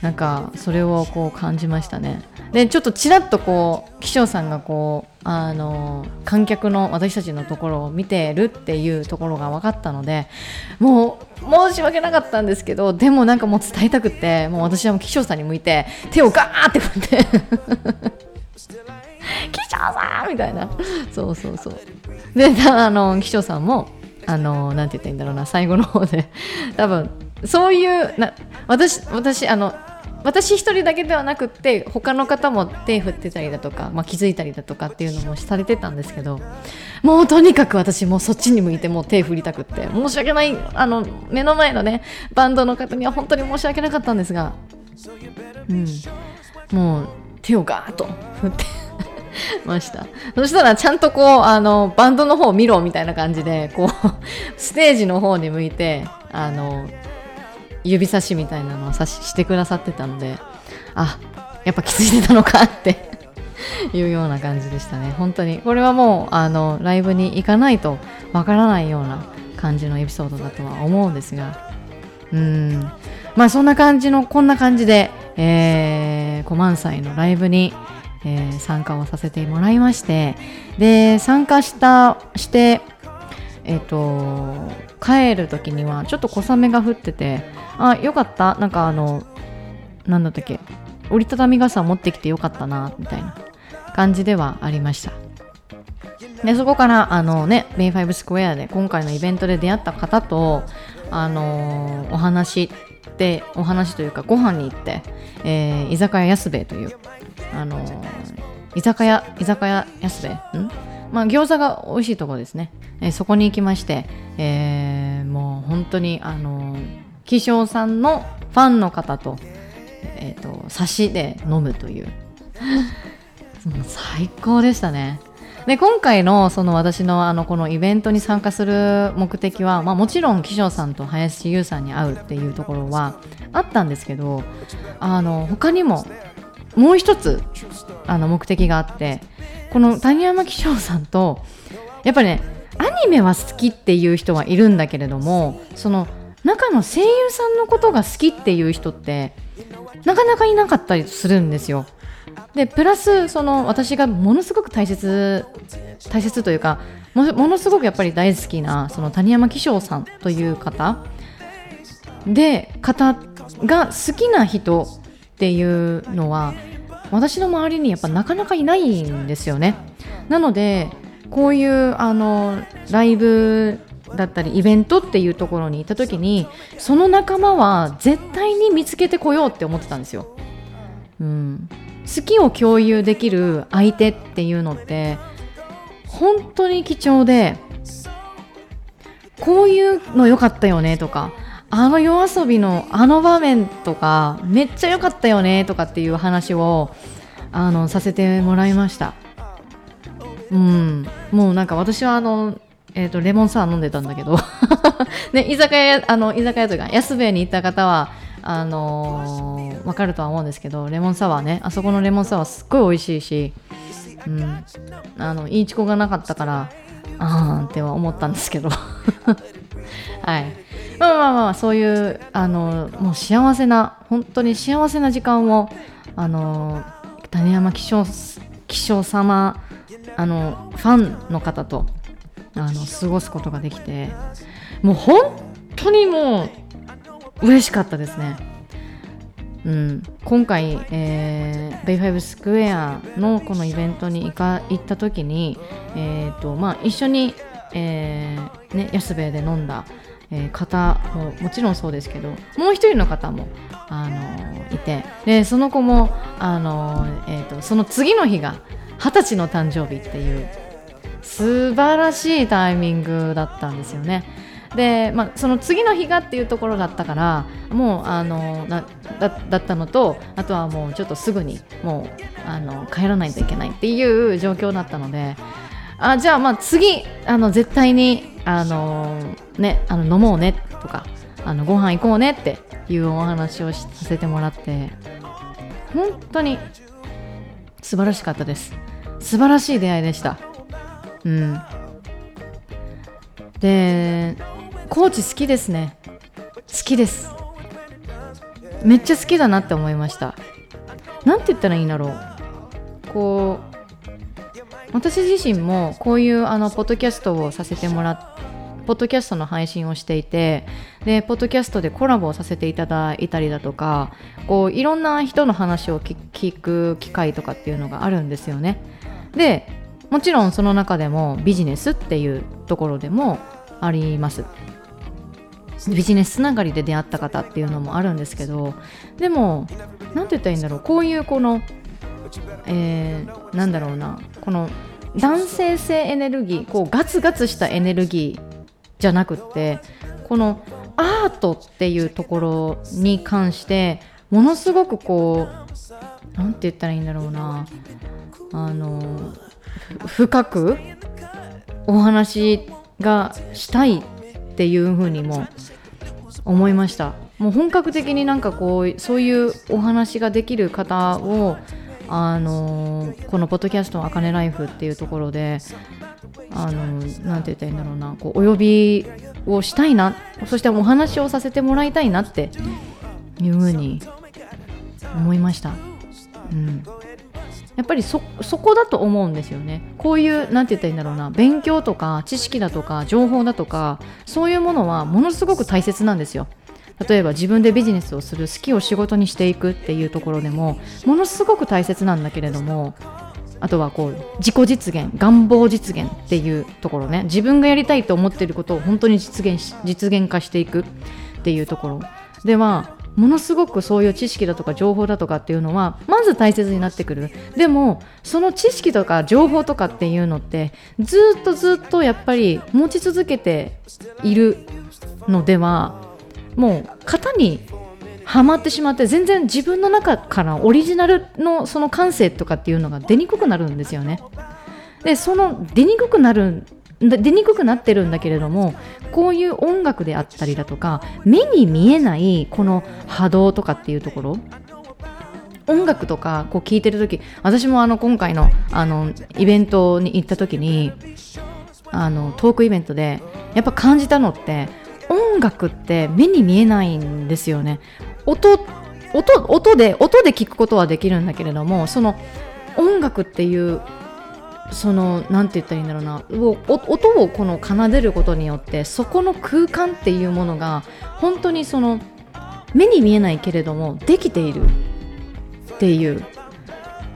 なんかそれをこう感じましたね。でちょっとちらっとこう気象さんがこうあの観客の私たちのところを見てるっていうところが分かったのでもう申し訳なかったんですけどでもなんかもう伝えたくてもう私はもう気象さんに向いて手をガーって振って「気象さんみたいな。そうそうそう。であの機長さんもあのなんて言ったらいいんだろうな最後の方で。多分そういうな私私あの私一人だけではなくって他の方も手振ってたりだとか、まあ、気づいたりだとかっていうのもされてたんですけどもうとにかく私もうそっちに向いてもう手振りたくって申し訳ないあの目の前のねバンドの方には本当に申し訳なかったんですが、うん、もう手をガーッと振って ました。そしたらちゃんとこうあのバンドの方を見ろみたいな感じでこうステージの方に向いてあの指差しみたいなのをさしてくださってたのであやっぱ気づいてたのかって いうような感じでしたね。本当に。これはもうあのライブに行かないとわからないような感じのエピソードだとは思うんですが。うん。まあそんな感じのこんな感じで、えー、コマン祭のライブに、えー、参加をさせてもらいまして。で参加したしてえっ、ー、と帰る時にはちょっと小雨が降っててあよかった。なんかあのなんだったっけ。折りたたみ傘持ってきてよかったなみたいな感じではありました。でそこからあのねベイファイブスクエアで今回のイベントで出会った方とあのお話でお話というかご飯に行って、えー、居酒屋安兵衛というあの居酒屋居酒屋安兵衛？ん？まあ餃子が美味しいところですね、えー、そこに行きまして、えー、もう本当にあの気象さんのファンの方と,、えーと、差しで飲むという 最高でしたね。で今回のその私のあのこのイベントに参加する目的は、まあ、もちろん気象さんと林優さんに会うっていうところはあったんですけどあの他にももう一つあの目的があってこの谷山気象さんとやっぱりねアニメは好きっていう人はいるんだけれどもその中の声優さんのことが好きっていう人ってなかなかいなかったりするんですよ。でプラスその私がものすごく大切大切というかものすごくやっぱり大好きなその谷山紀章さんという方で方が好きな人っていうのは私の周りにやっぱなかなかいないんですよね。なのでこういうあのライブだったりイベントっていうところに行った時にその仲間は絶対に見つけてこようって思ってたんですよ。うん、好きを共有できる相手っていうのって本当に貴重でこういうの良かったよねとかあの夜遊びのあの場面とかめっちゃ良かったよねとかっていう話をあのさせてもらいました。うん、もうなんか私はあのえーと、レモンサワー飲んでたんだけど。ね、居酒屋あの居酒屋というか安部屋に行った方はあのー、分かるとは思うんですけどレモンサワーね。あそこのレモンサワーすっごい美味しいし、うん、あのいいチコがなかったからあーっては思ったんですけど。はい。まあまあまあそういうあのもう幸せな本当に幸せな時間をあの種山気象気象様あのファンの方とあの過ごすことができてもう本当にもう嬉しかったですね。うん、今回、えー、ベイファイブスクエアのこのイベントに行か行った時に、えーとまあ、一緒に、えーね、安兵衛で飲んだ、え、方ももちろんそうですけどもう一人の方も、あの、いてでその子も、あの、えーとその次の日が二十歳の誕生日っていう素晴らしいタイミングだったんですよね。で、まあ、その次の日がっていうところだったからもうあのだだったのとあとはもうちょっとすぐにもうあの帰らないといけないっていう状況だったのであじゃあまあ次あの絶対にあの、ね、あの飲もうねとかあのご飯行こうねっていうお話をさせてもらって本当に素晴らしかったです素晴らしい出会いでしたうん。で、コーチ好きですね。好きです。めっちゃ好きだなって思いました。なんて言ったらいいんだろう。こう、私自身もこういうあのポッドキャストをさせてもらって、ポッドキャストの配信をしていてでポッドキャストでコラボをさせていただいたりだとかこういろんな人の話を聞く機会とかっていうのがあるんですよね。でもちろんその中でもビジネスっていうところでもありますビジネスつながりで出会った方っていうのもあるんですけどでも何て言ったらいいんだろうこういうこの、えー、なんだろうな。この男性性エネルギーこうガツガツしたエネルギーじゃなくってこのアートっていうところに関してものすごくこう何て言ったらいいんだろうな。あの深くお話がしたいっていうふうにも思いました。もう本格的になんかこうそういうお話ができる方をあのこのポッドキャスト「あかねライフ」っていうところであのなんて言ったらいいんだろうなこうお呼びをしたいなそしてお話をさせてもらいたいなっていうふうに思いました。うんやっぱりそこだと思うんですよね。こういうなんて言ったらいいんだろうな勉強とか知識だとか情報だとかそういうものはものすごく大切なんですよ。例えば自分でビジネスをする好きを仕事にしていくっていうところでもものすごく大切なんだけれどもあとはこう自己実現願望実現っていうところね。自分がやりたいと思っていることを本当に実現し実現化していくっていうところ。ではものすごくそういう知識だとか情報だとかっていうのはまず大切になってくる。でもその知識とか情報とかっていうのってずっとずっとやっぱり持ち続けているのではもう型にはまってしまって全然自分の中からオリジナルのその感性とかっていうのが出にくくなるんですよね。でその出にくくなる出にくくなってるんだけれどもこういう音楽であったりだとか目に見えないこの波動とかっていうところ音楽とかこう聴いてる時私もあの今回のあのイベントに行った時にあのトークイベントでやっぱ感じたのって音楽って目に見えないんですよね。音音音で音で聞くことはできるんだけれどもその音楽っていうその何て言ったらいいんだろうな。音をこの奏でることによってそこの空間っていうものが本当にその目に見えないけれどもできているっていう。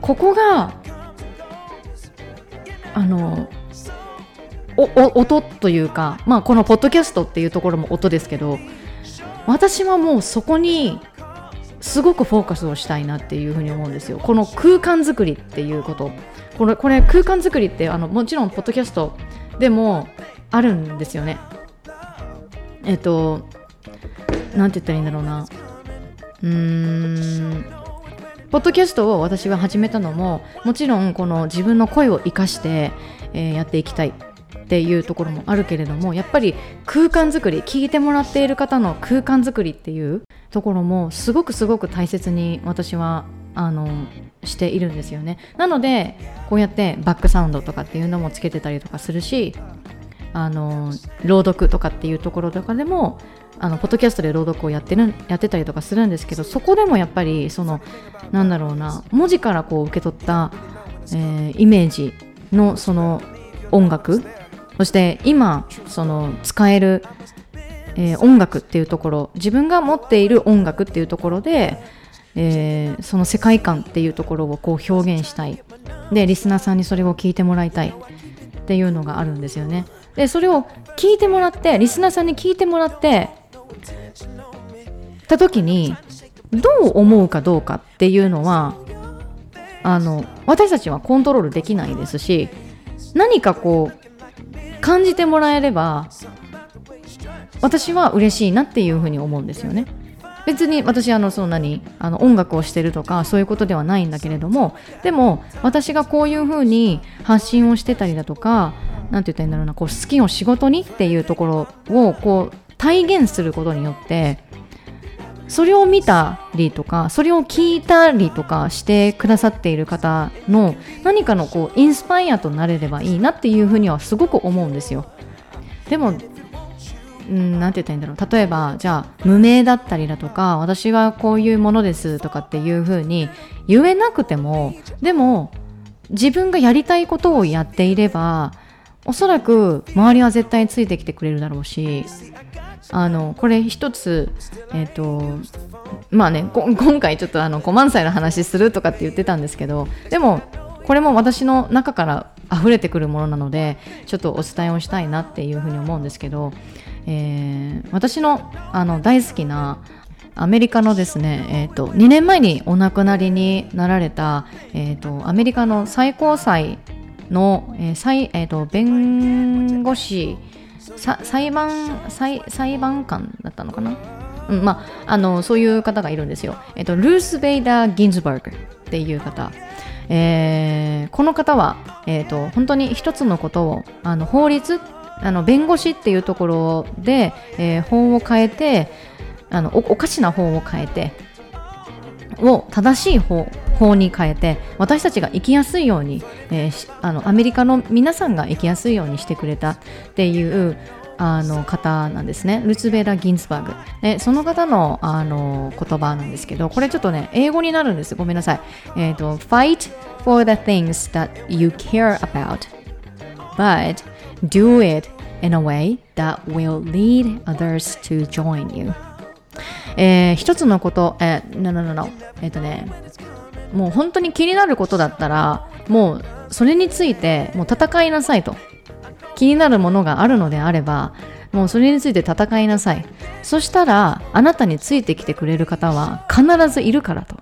ここがあの音というか、まあ、このポッドキャストっていうところも音ですけど私はもうそこにすごくフォーカスをしたいなっていうふうに思うんですよ。この空間作りっていうこと。これこれ空間作りってあのもちろんポッドキャストでもあるんですよね。えっとなんて言ったらいいんだろうな。うーん。ポッドキャストを私が始めたのももちろんこの自分の声を生かして、えー、やっていきたい。っていうところもあるけれどもやっぱり空間作り聞いてもらっている方の空間作りっていうところもすごくすごく大切に私はあのしているんですよね。なのでこうやってバックサウンドとかっていうのもつけてたりとかするしあの朗読とかっていうところとかでもあのポッドキャストで朗読をやってるやってたりとかするんですけどそこでもやっぱりそのなんだろうな文字からこう受け取った、えー、イメージのその音楽そして今その使える、えー、音楽っていうところ自分が持っている音楽っていうところで、えー、その世界観っていうところをこう表現したい。でリスナーさんにそれを聞いてもらいたい。っていうのがあるんですよね。でそれを聞いてもらってリスナーさんに聞いてもらってた時にどう思うかどうかっていうのはあの私たちはコントロールできないですし何かこう感じてもらえれば私は嬉しいなっていうふうに思うんですよね。別に私あのその何あの音楽をしてるとかそういうことではないんだけれどもでも私がこういうふうに発信をしてたりだとか何て言ったらいいんだろうなこう好きを仕事にっていうところをこう体現することによってそれを見たりとかそれを聞いたりとかしてくださっている方の何かのこうインスパイアとなれればいいなっていうふうにはすごく思うんですよ。でもんなんて言ったらいいんだろう。例えばじゃあ無名だったりだとか私はこういうものですとかっていうふうに言えなくてもでも自分がやりたいことをやっていればおそらく周りは絶対ついてきてくれるだろうしあのこれ一つえっ、ー、とまあね今回ちょっとあの5万歳の話するとかって言ってたんですけどでもこれも私の中から溢れてくるものなのでちょっとお伝えをしたいなっていうふうに思うんですけど、えー、私のあの大好きなアメリカのですね、えーと、2年前にお亡くなりになられた、えーと、アメリカの最高裁の、えーえーと、弁護士裁判裁判官だったのかな、うんまあ、あのそういう方がいるんですよ、えー、とルース・ベイダー・ギンズバーグっていう方。えー、この方は、えーと、本当に一つのことをあの法律あの弁護士っていうところで、えー、法を変えてあのおかしな法を変えてを正しい法法に変えて私たちが生きやすいように、えー、あのアメリカの皆さんが生きやすいようにしてくれたっていうあの方なんですね。ルツベラ・ギンスバーグ。で、その方のあの言葉なんですけど、これちょっとね、英語になるんです。ごめんなさい。えっ、ー、と、fight for the things that you care about, but do it in a way that will lead others to join you. えー、一つのこと、えー、no, no, no, no. えっ、ー、とね、もう本当に気になることだったら、もうそれについてもう戦いなさいと。気になるものがあるのであればもうそれについて戦いなさいそしたらあなたについてきてくれる方は必ずいるからと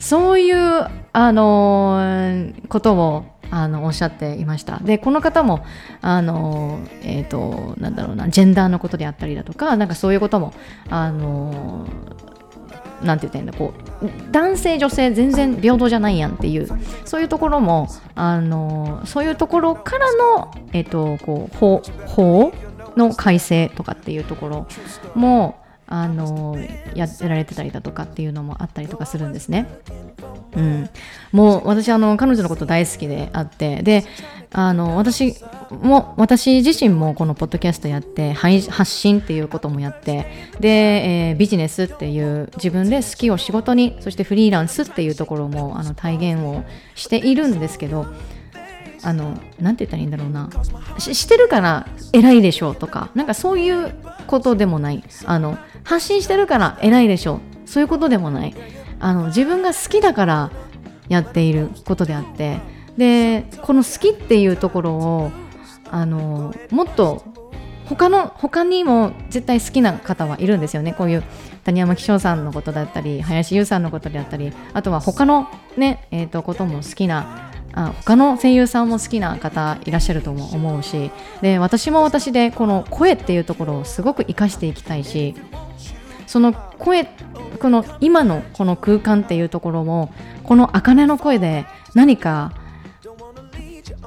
そういうあのー、ことをあのおっしゃっていました。でこの方もあのえっ、ー、となんだろうなジェンダーのことであったりだとかなんかそういうこともあのなんて言ったらいいんだこう男性女性全然平等じゃないやんっていうそういうところもあのそういうところからの、えっと、こう法法の改正とかっていうところもあのやられてたりだとかっていうのもあったりとかするんですね。うん、もう私あの彼女のこと大好きであって。であの私も私自身もこのポッドキャストやって発信っていうこともやって。で、えー、ビジネスっていう自分で好きを仕事にそしてフリーランスっていうところもあの体現をしているんですけどあのなんて言ったらいいんだろうな。ししてるから偉いでしょうとかなんかそういうことでもない。あの発信してるから偉いでしょう。そういうことでもない。あの自分が好きだからやっていることであって。でこの好きっていうところをあのもっと他の他にも絶対好きな方はいるんですよね。こういう谷山紀章さんのことだったり林優さんのことであったりあとは他のねえーと、ことも好きなあ他の声優さんも好きな方いらっしゃるとも思うしで私も私でこの声っていうところをすごく生かしていきたいしその声この今のこの空間っていうところもこの茜の声で何か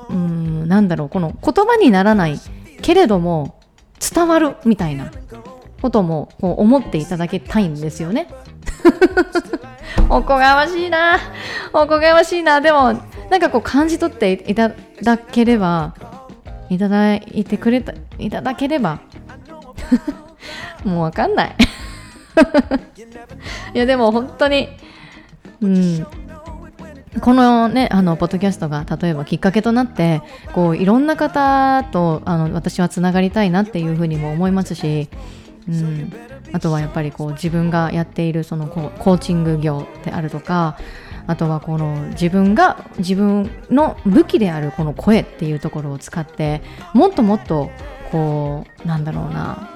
うんなんだろうこの言葉にならないけれども伝わるみたいなこともこう思っていただきたいんですよね。おこがましいなおこがましいなでもなんかこう感じ取っていただければいただいてくれたいただければ。もうわかんない。いやでも本当にうん。このねあのポッドキャストが例えばきっかけとなってこういろんな方とあの私はつながりたいなっていうふうにも思いますし、うん、あとはやっぱりこう自分がやっているそのコーチング業であるとかあとはこの自分が自分の武器であるこの声っていうところを使ってもっともっとこうなんだろうな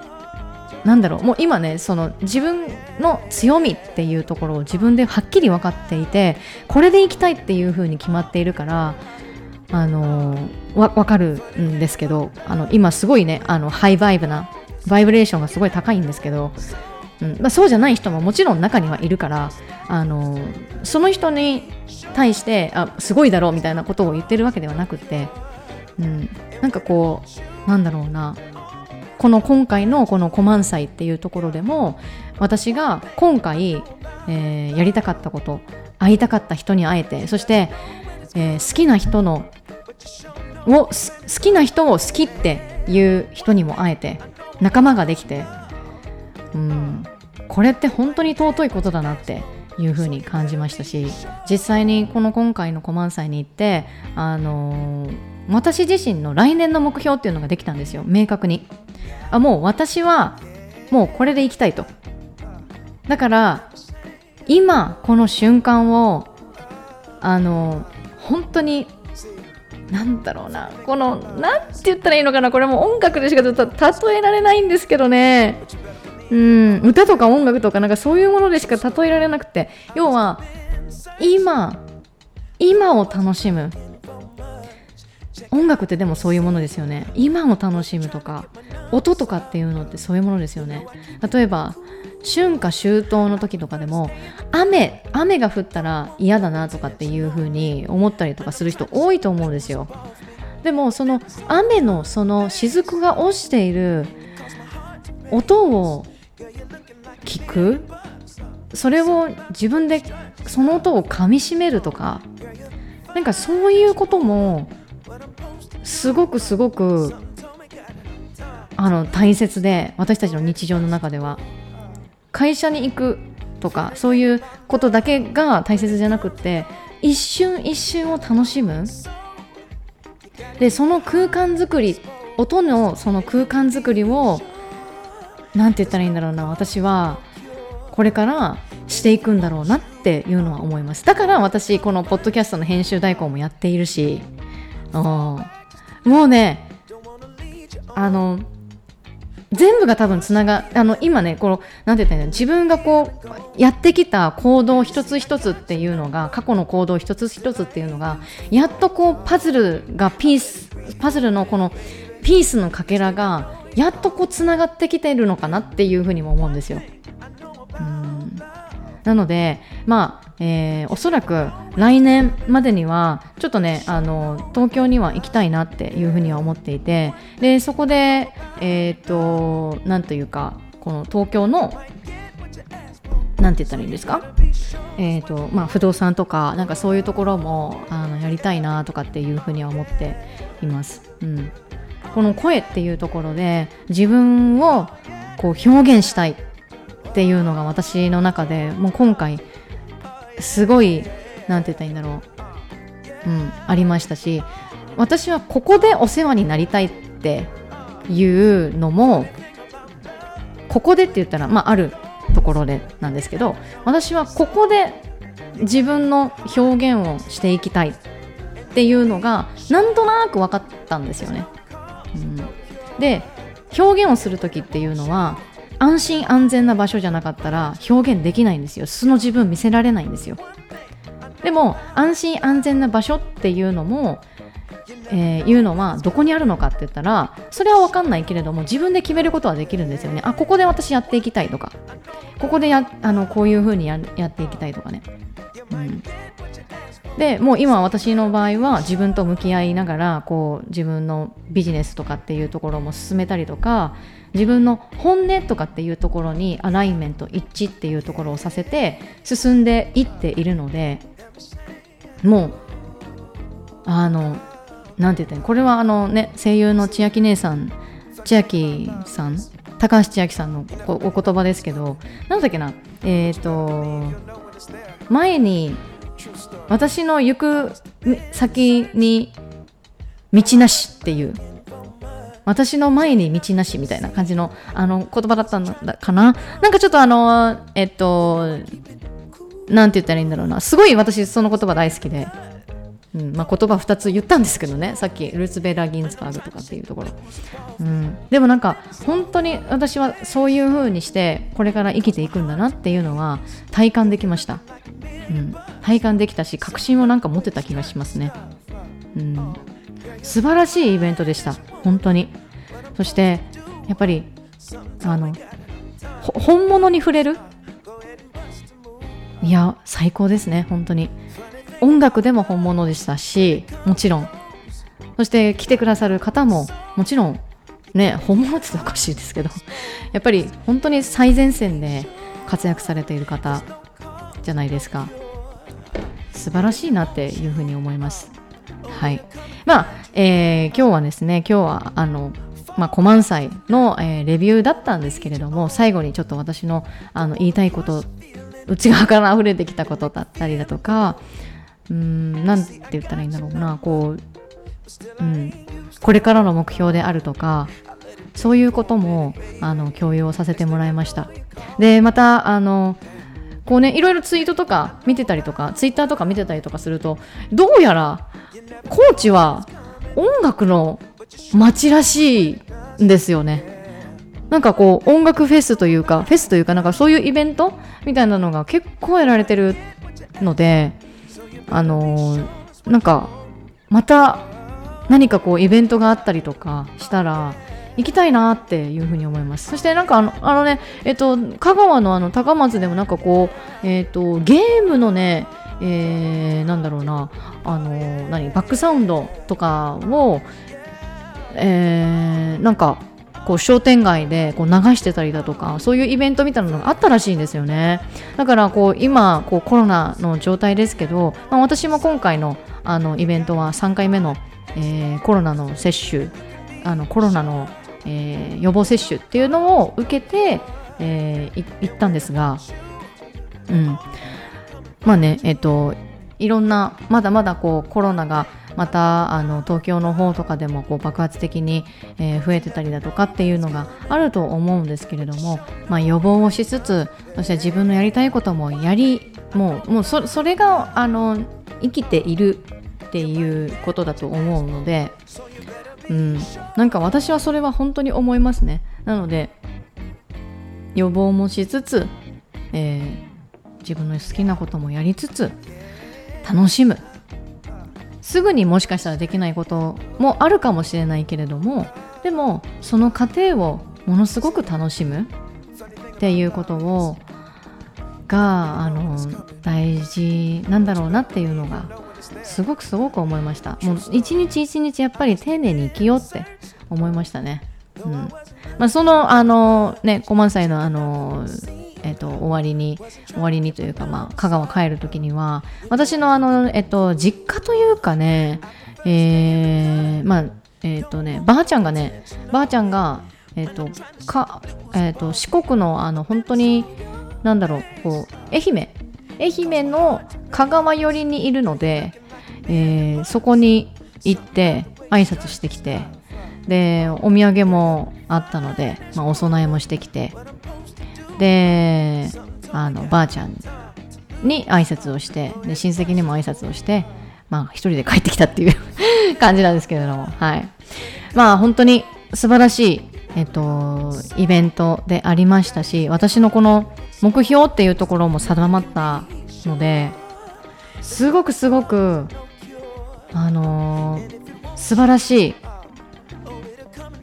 なんだろうもう今ねその自分の強みっていうところを自分ではっきり分かっていてこれでいきたいっていうふうに決まっているからあのわ分かるんですけどあの今すごいねあのハイバイブなバイブレーションがすごい高いんですけど、うんまあ、そうじゃない人ももちろん中にはいるからあのその人に対してあすごいだろうみたいなことを言ってるわけではなくて、うん、なんかこうなんだろうな。この今回のこのコマン祭っていうところでも私が今回、えー、やりたかったこと会いたかった人に会えてそして、えー、好きな人のを好きな人を好きっていう人にも会えて仲間ができてうん。これって本当に尊いことだなっていうふうに感じましたし実際にこの今回のコマン祭に行ってあの、私自身の来年の目標っていうのができたんですよ明確に。あもう私はもうこれでいきたいと。だから今この瞬間をあの本当になんだろうなこのなんて言ったらいいのかなこれも音楽でしか例えられないんですけどね。うん。歌とか音楽とかなんかそういうものでしか例えられなくて。要は今今を楽しむ。音楽ってでもそういうものですよね。今を楽しむとか音とかっていうのってそういうものですよね。例えば春夏秋冬の時とかでも雨雨が降ったら嫌だなとかっていう風に思ったりとかする人多いと思うんですよ。でもその雨のその雫が落ちている音を聞く？それを自分でその音をかみしめるとか？なんかそういうこともすごくすごくあの大切で私たちの日常の中では。会社に行くとかそういうことだけが大切じゃなくって一瞬一瞬を楽しむ。でその空間づくり音のその空間づくりを何て言ったらいいんだろうな。私はこれからしていくんだろうなっていうのは思います。だから私このポッドキャストの編集代行もやっているしもうねあの全部が多分つながあの今ねこのなんて言ったらいいんだ自分がこうやってきた行動一つ一つっていうのが過去の行動一つ一つっていうのがやっとこうパズルがピースパズルのこのピースのかけらがやっとこうつながってきているのかなっていうふうにも思うんですよ。うんなのでまあえー、おそらく来年までにはちょっとねあの東京には行きたいなっていうふうには思っていてでそこでえっ、ー、となんというかこの東京のなんて言ったらいいんですか？えーとまあ、不動産とかなんかそういうところもあのやりたいなとかっていうふうには思っています。うん、この声っていうところで自分をこう表現したいっていうのが私の中でもう今回すごい何て言ったらいいんだろう、うん、ありましたし私はここでお世話になりたいっていうのもここでって言ったら、まあ、あるところでなんですけど私はここで自分の表現をしていきたいっていうのがなんとなく分かったんですよね。で表現をする時っていうのは安心安全な場所じゃなかったら表現できないんですよ。素の自分見せられないんですよ。でも安心安全な場所っていうのも、えー、いうのはどこにあるのかって言ったらそれは分かんないけれども自分で決めることはできるんですよね。あここで私やっていきたいとか。ここでやあのこういうふうにやっていきたいとかね、うん、でもう今私の場合は自分と向き合いながらこう自分のビジネスとかっていうところも進めたりとか自分の本音とかっていうところにアライメント一致っていうところをさせて進んでいっているのでもうあのなんて言ったこれはあのね声優の千秋姉さん千秋さん高橋千秋さんのお言葉ですけどなんだっけな？えっ、ー、と前に私の行く先に道なしっていう。私の前に道なしみたいな感じのあの言葉だったのかな。なんかちょっとあのえっとなんて言ったらいいんだろうな。すごい私その言葉大好きで、うんまあ、言葉2つ言ったんですけどね。さっきルーツベラ・ギンズバーグとかっていうところ、うん、でもなんか本当に私はそういう風にしてこれから生きていくんだなっていうのは体感できました、うん、体感できたし確信をなんか持てた気がしますね、うん。素晴らしいイベントでした。本当に。そしてやっぱりあの本物に触れる？いや最高ですね。本当に。音楽でも本物でしたしもちろん。そして来てくださる方ももちろんね本物っておかしいですけど。やっぱり本当に最前線で活躍されている方じゃないですか。素晴らしいなっていうふうに思います。はい。まあ、えー、今日はですね今日はあのまあ、コマン祭の、えー、レビューだったんですけれども最後にちょっと私のあの言いたいこと内側から溢れてきたことだったりだとかうんなんて言ったらいいんだろうなこう、うん、これからの目標であるとかそういうこともあの共有をさせてもらいました。でまたあのこうねいろいろツイートとか見てたりとかツイッターとか見てたりとかするとどうやら高知は音楽の街らしいんですよね。なんかこう音楽フェスというかフェスというかなんかそういうイベントみたいなのが結構やられてるのであのー、なんかまた何かこうイベントがあったりとかしたら行きたいなっていうふうに思います。そしてなんかあのあのね、えっと、香川のあの高松でもなんかこう、えっと、ゲームのね、えー、なんだろうな、あの何、バックサウンドとかを、えー、なんかこう商店街でこう流してたりだとかそういうイベントみたいなのがあったらしいんですよねだからこう今こうコロナの状態ですけど、まあ、私も今回のあのイベントは3回目の、えー、コロナの接種あのコロナの、えー、予防接種っていうのを受けて、えー、行ったんですが、うん、まあねえっ、といろんなまだまだこうコロナがまたあの東京の方とかでもこう爆発的に、えー、増えてたりだとかっていうのがあると思うんですけれども、まあ、予防をしつつそして自分のやりたいこともやりもうもうそそれがあの生きているっていうことだと思うので、うん、なんか私はそれは本当に思いますね。なので予防もしつつ、えー、自分の好きなこともやりつつ楽しむ。すぐにもしかしたらできないこともあるかもしれないけれどもでもその過程をものすごく楽しむ。っていうことをがあの大事なんだろうなっていうのがすごくすごく思いました。もう一日一日やっぱり丁寧に生きようって思いましたね。うん。まあ、そのあのね小満祭のあのえっと、終わりに終わりにというか、まあ、香川帰る時には私のあの、えっと、実家というかね、えー、まあえっとねばあちゃんがねばあちゃんがえっとか、えっと、四国のあの本当になんだろうこう愛媛愛媛の香川寄りにいるので、えー、そこに行って挨拶してきてでお土産もあったので、まあ、お供えもしてきてであのばあちゃんに挨拶をしてで親戚にも挨拶をしてまあ一人で帰ってきたっていう 感じなんですけれどもはい。まあ本当に素晴らしいえっとイベントでありましたし私のこの目標っていうところも定まったのですごくすごくあのー、素晴らしい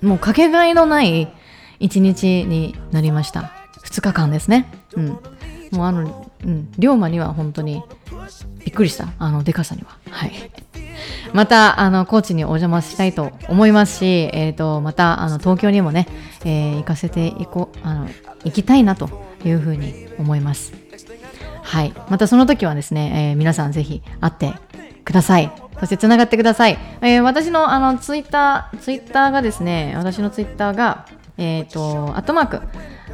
もうかけがえのない一日になりました2日間ですね。うん。もうあの、うん、龍馬には本当にびっくりした。あの、でかさには。はい。また、あの、高知にお邪魔したいと思いますし、えっ、ー、と、また、あの、東京にもね、えー、行かせていこう、あの、行きたいなというふうに思います。はい。またその時はですね、えー、皆さんぜひ会ってください。そしてつながってください。えー、私のあのツイッター、ツイッターがですね、私のツイッターが、えっ、ー、と、アットマーク、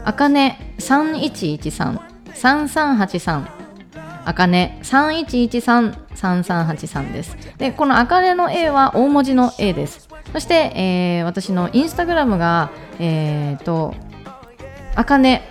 あかね3113 3383あかね3113 3383ですでこのあかねの A は大文字の A ですそして、えー、私のインスタグラムがえっ、ー、とあかね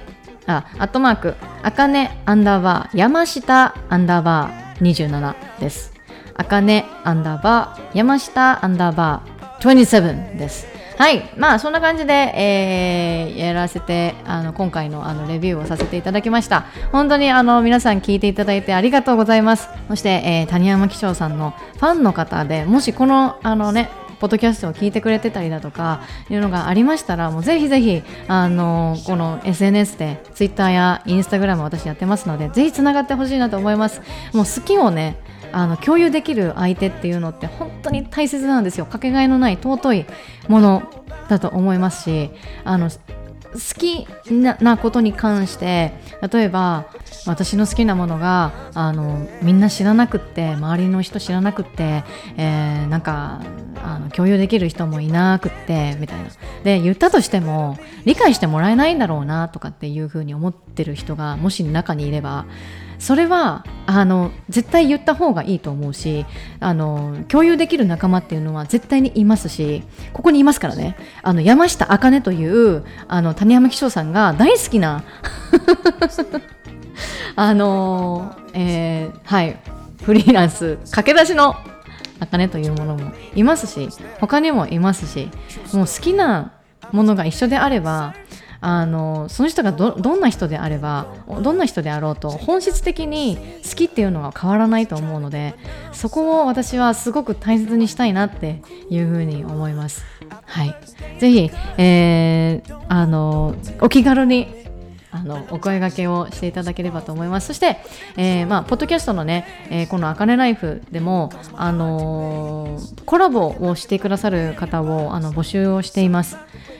あアットマークあかねアンダーバー山下アンダーバー27ですあかねアンダーバー山下アンダーバー27ですはい、まあそんな感じで、えー、やらせてあの今回のあのレビューをさせていただきました。本当にあの皆さん聞いていただいてありがとうございます。そして、えー、谷山紀章さんのファンの方でもしこのあのねポッドキャストを聞いてくれてたりだとかいうのがありましたらもうぜひぜひあのこの SNS で Twitter や Instagram 私やってますのでぜひつながってほしいなと思います。もう好きをねあの共有できる相手っていうのって本当に大切なんですよかけがえのない尊いものだと思いますしあの好きなことに関して例えば私の好きなものがあのみんな知らなくって周りの人知らなくって、えー、なんかあの共有できる人もいなくってみたいな。で言ったとしても理解してもらえないんだろうなとかっていうふうに思ってる人がもし中にいればそれはあの絶対言った方がいいと思うしあの共有できる仲間っていうのは絶対にいますしここにいますからね。あの山下茜というあの谷山紀章さんが大好きな あの、えー、はいフリーランス駆け出しの茜というものもいますし他にもいますしもう好きなものが一緒であればあのその人がどどんな人であればどんな人であろうと本質的に好きっていうのは変わらないと思うのでそこを私はすごく大切にしたいなっていうふうに思います。はい、ぜひ、えー、あのお気軽にあのお声掛けをしていただければと思います。そして、えー、まあ、ポッドキャストのね、えー、この「あかねライフ」でも、あのー、コラボをしてくださる方をあの募集をしています、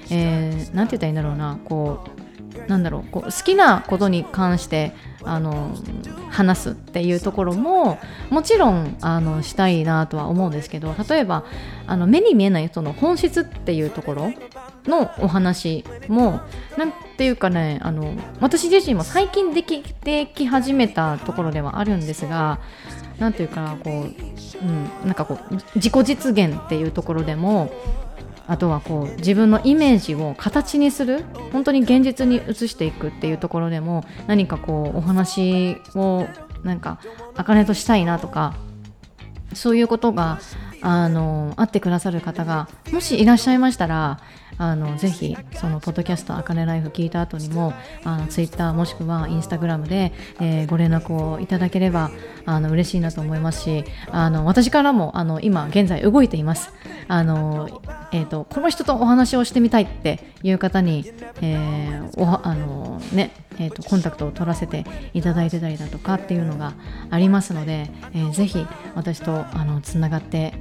えー、なんて言ったらいいんだろうな。こうなんだろう。こう好きなことに関してあの話すっていうところももちろんあのしたいなとは思うんですけど例えばあの目に見えない人の本質っていうところのお話もなんていうかねあの私自身も最近できてき始めたところではあるんですがなんていうかこう、うん、なんかこう自己実現っていうところでもあとはこう自分のイメージを形にする本当に現実に移していくっていうところでも何かこうお話をなんか茜としたいなとかそういうことがあの会ってくださる方がもしいらっしゃいましたらあのぜひそのポッドキャスト「あかねライフ」聞いた後にもあのツイッターもしくはインスタグラムで、えー、ご連絡をいただければあの嬉しいなと思いますしあの私からもあの今現在動いています。あの、えーと、この人とお話をしてみたいっていう方に、えー、おあのねえーと、コンタクトを取らせていただいてたりだとかっていうのがありますので、えー、ぜひ私とあのつながって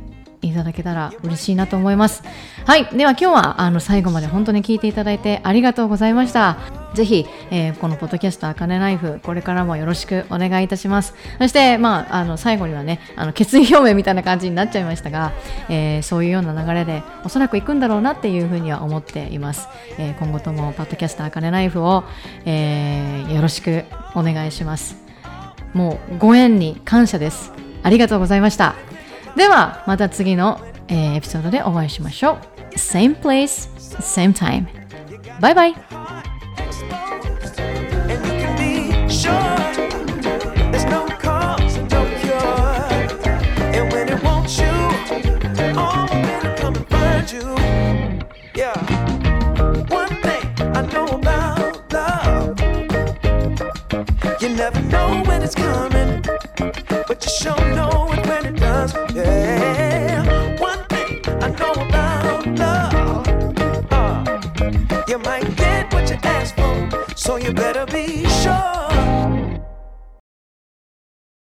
いただけたら嬉しいなと思います。はい。では今日はあの最後まで本当に聞いていただいてありがとうございました。ぜひ、えー、このポッドキャストあかねライフ、これからもよろしくお願いいたします。そして、まあ、あの、最後にはね、あの、決意表明みたいな感じになっちゃいましたが、えー、そういうような流れで、おそらく行くんだろうなっていうふうには思っています。えー、今後とも、ポッドキャストあかねライフを、えー、よろしくお願いします。もう、ご縁に感謝です。ありがとうございました。ではまた次の、エピソードでお会いしましょう。Same place, same time. バイバイ So you better be sure.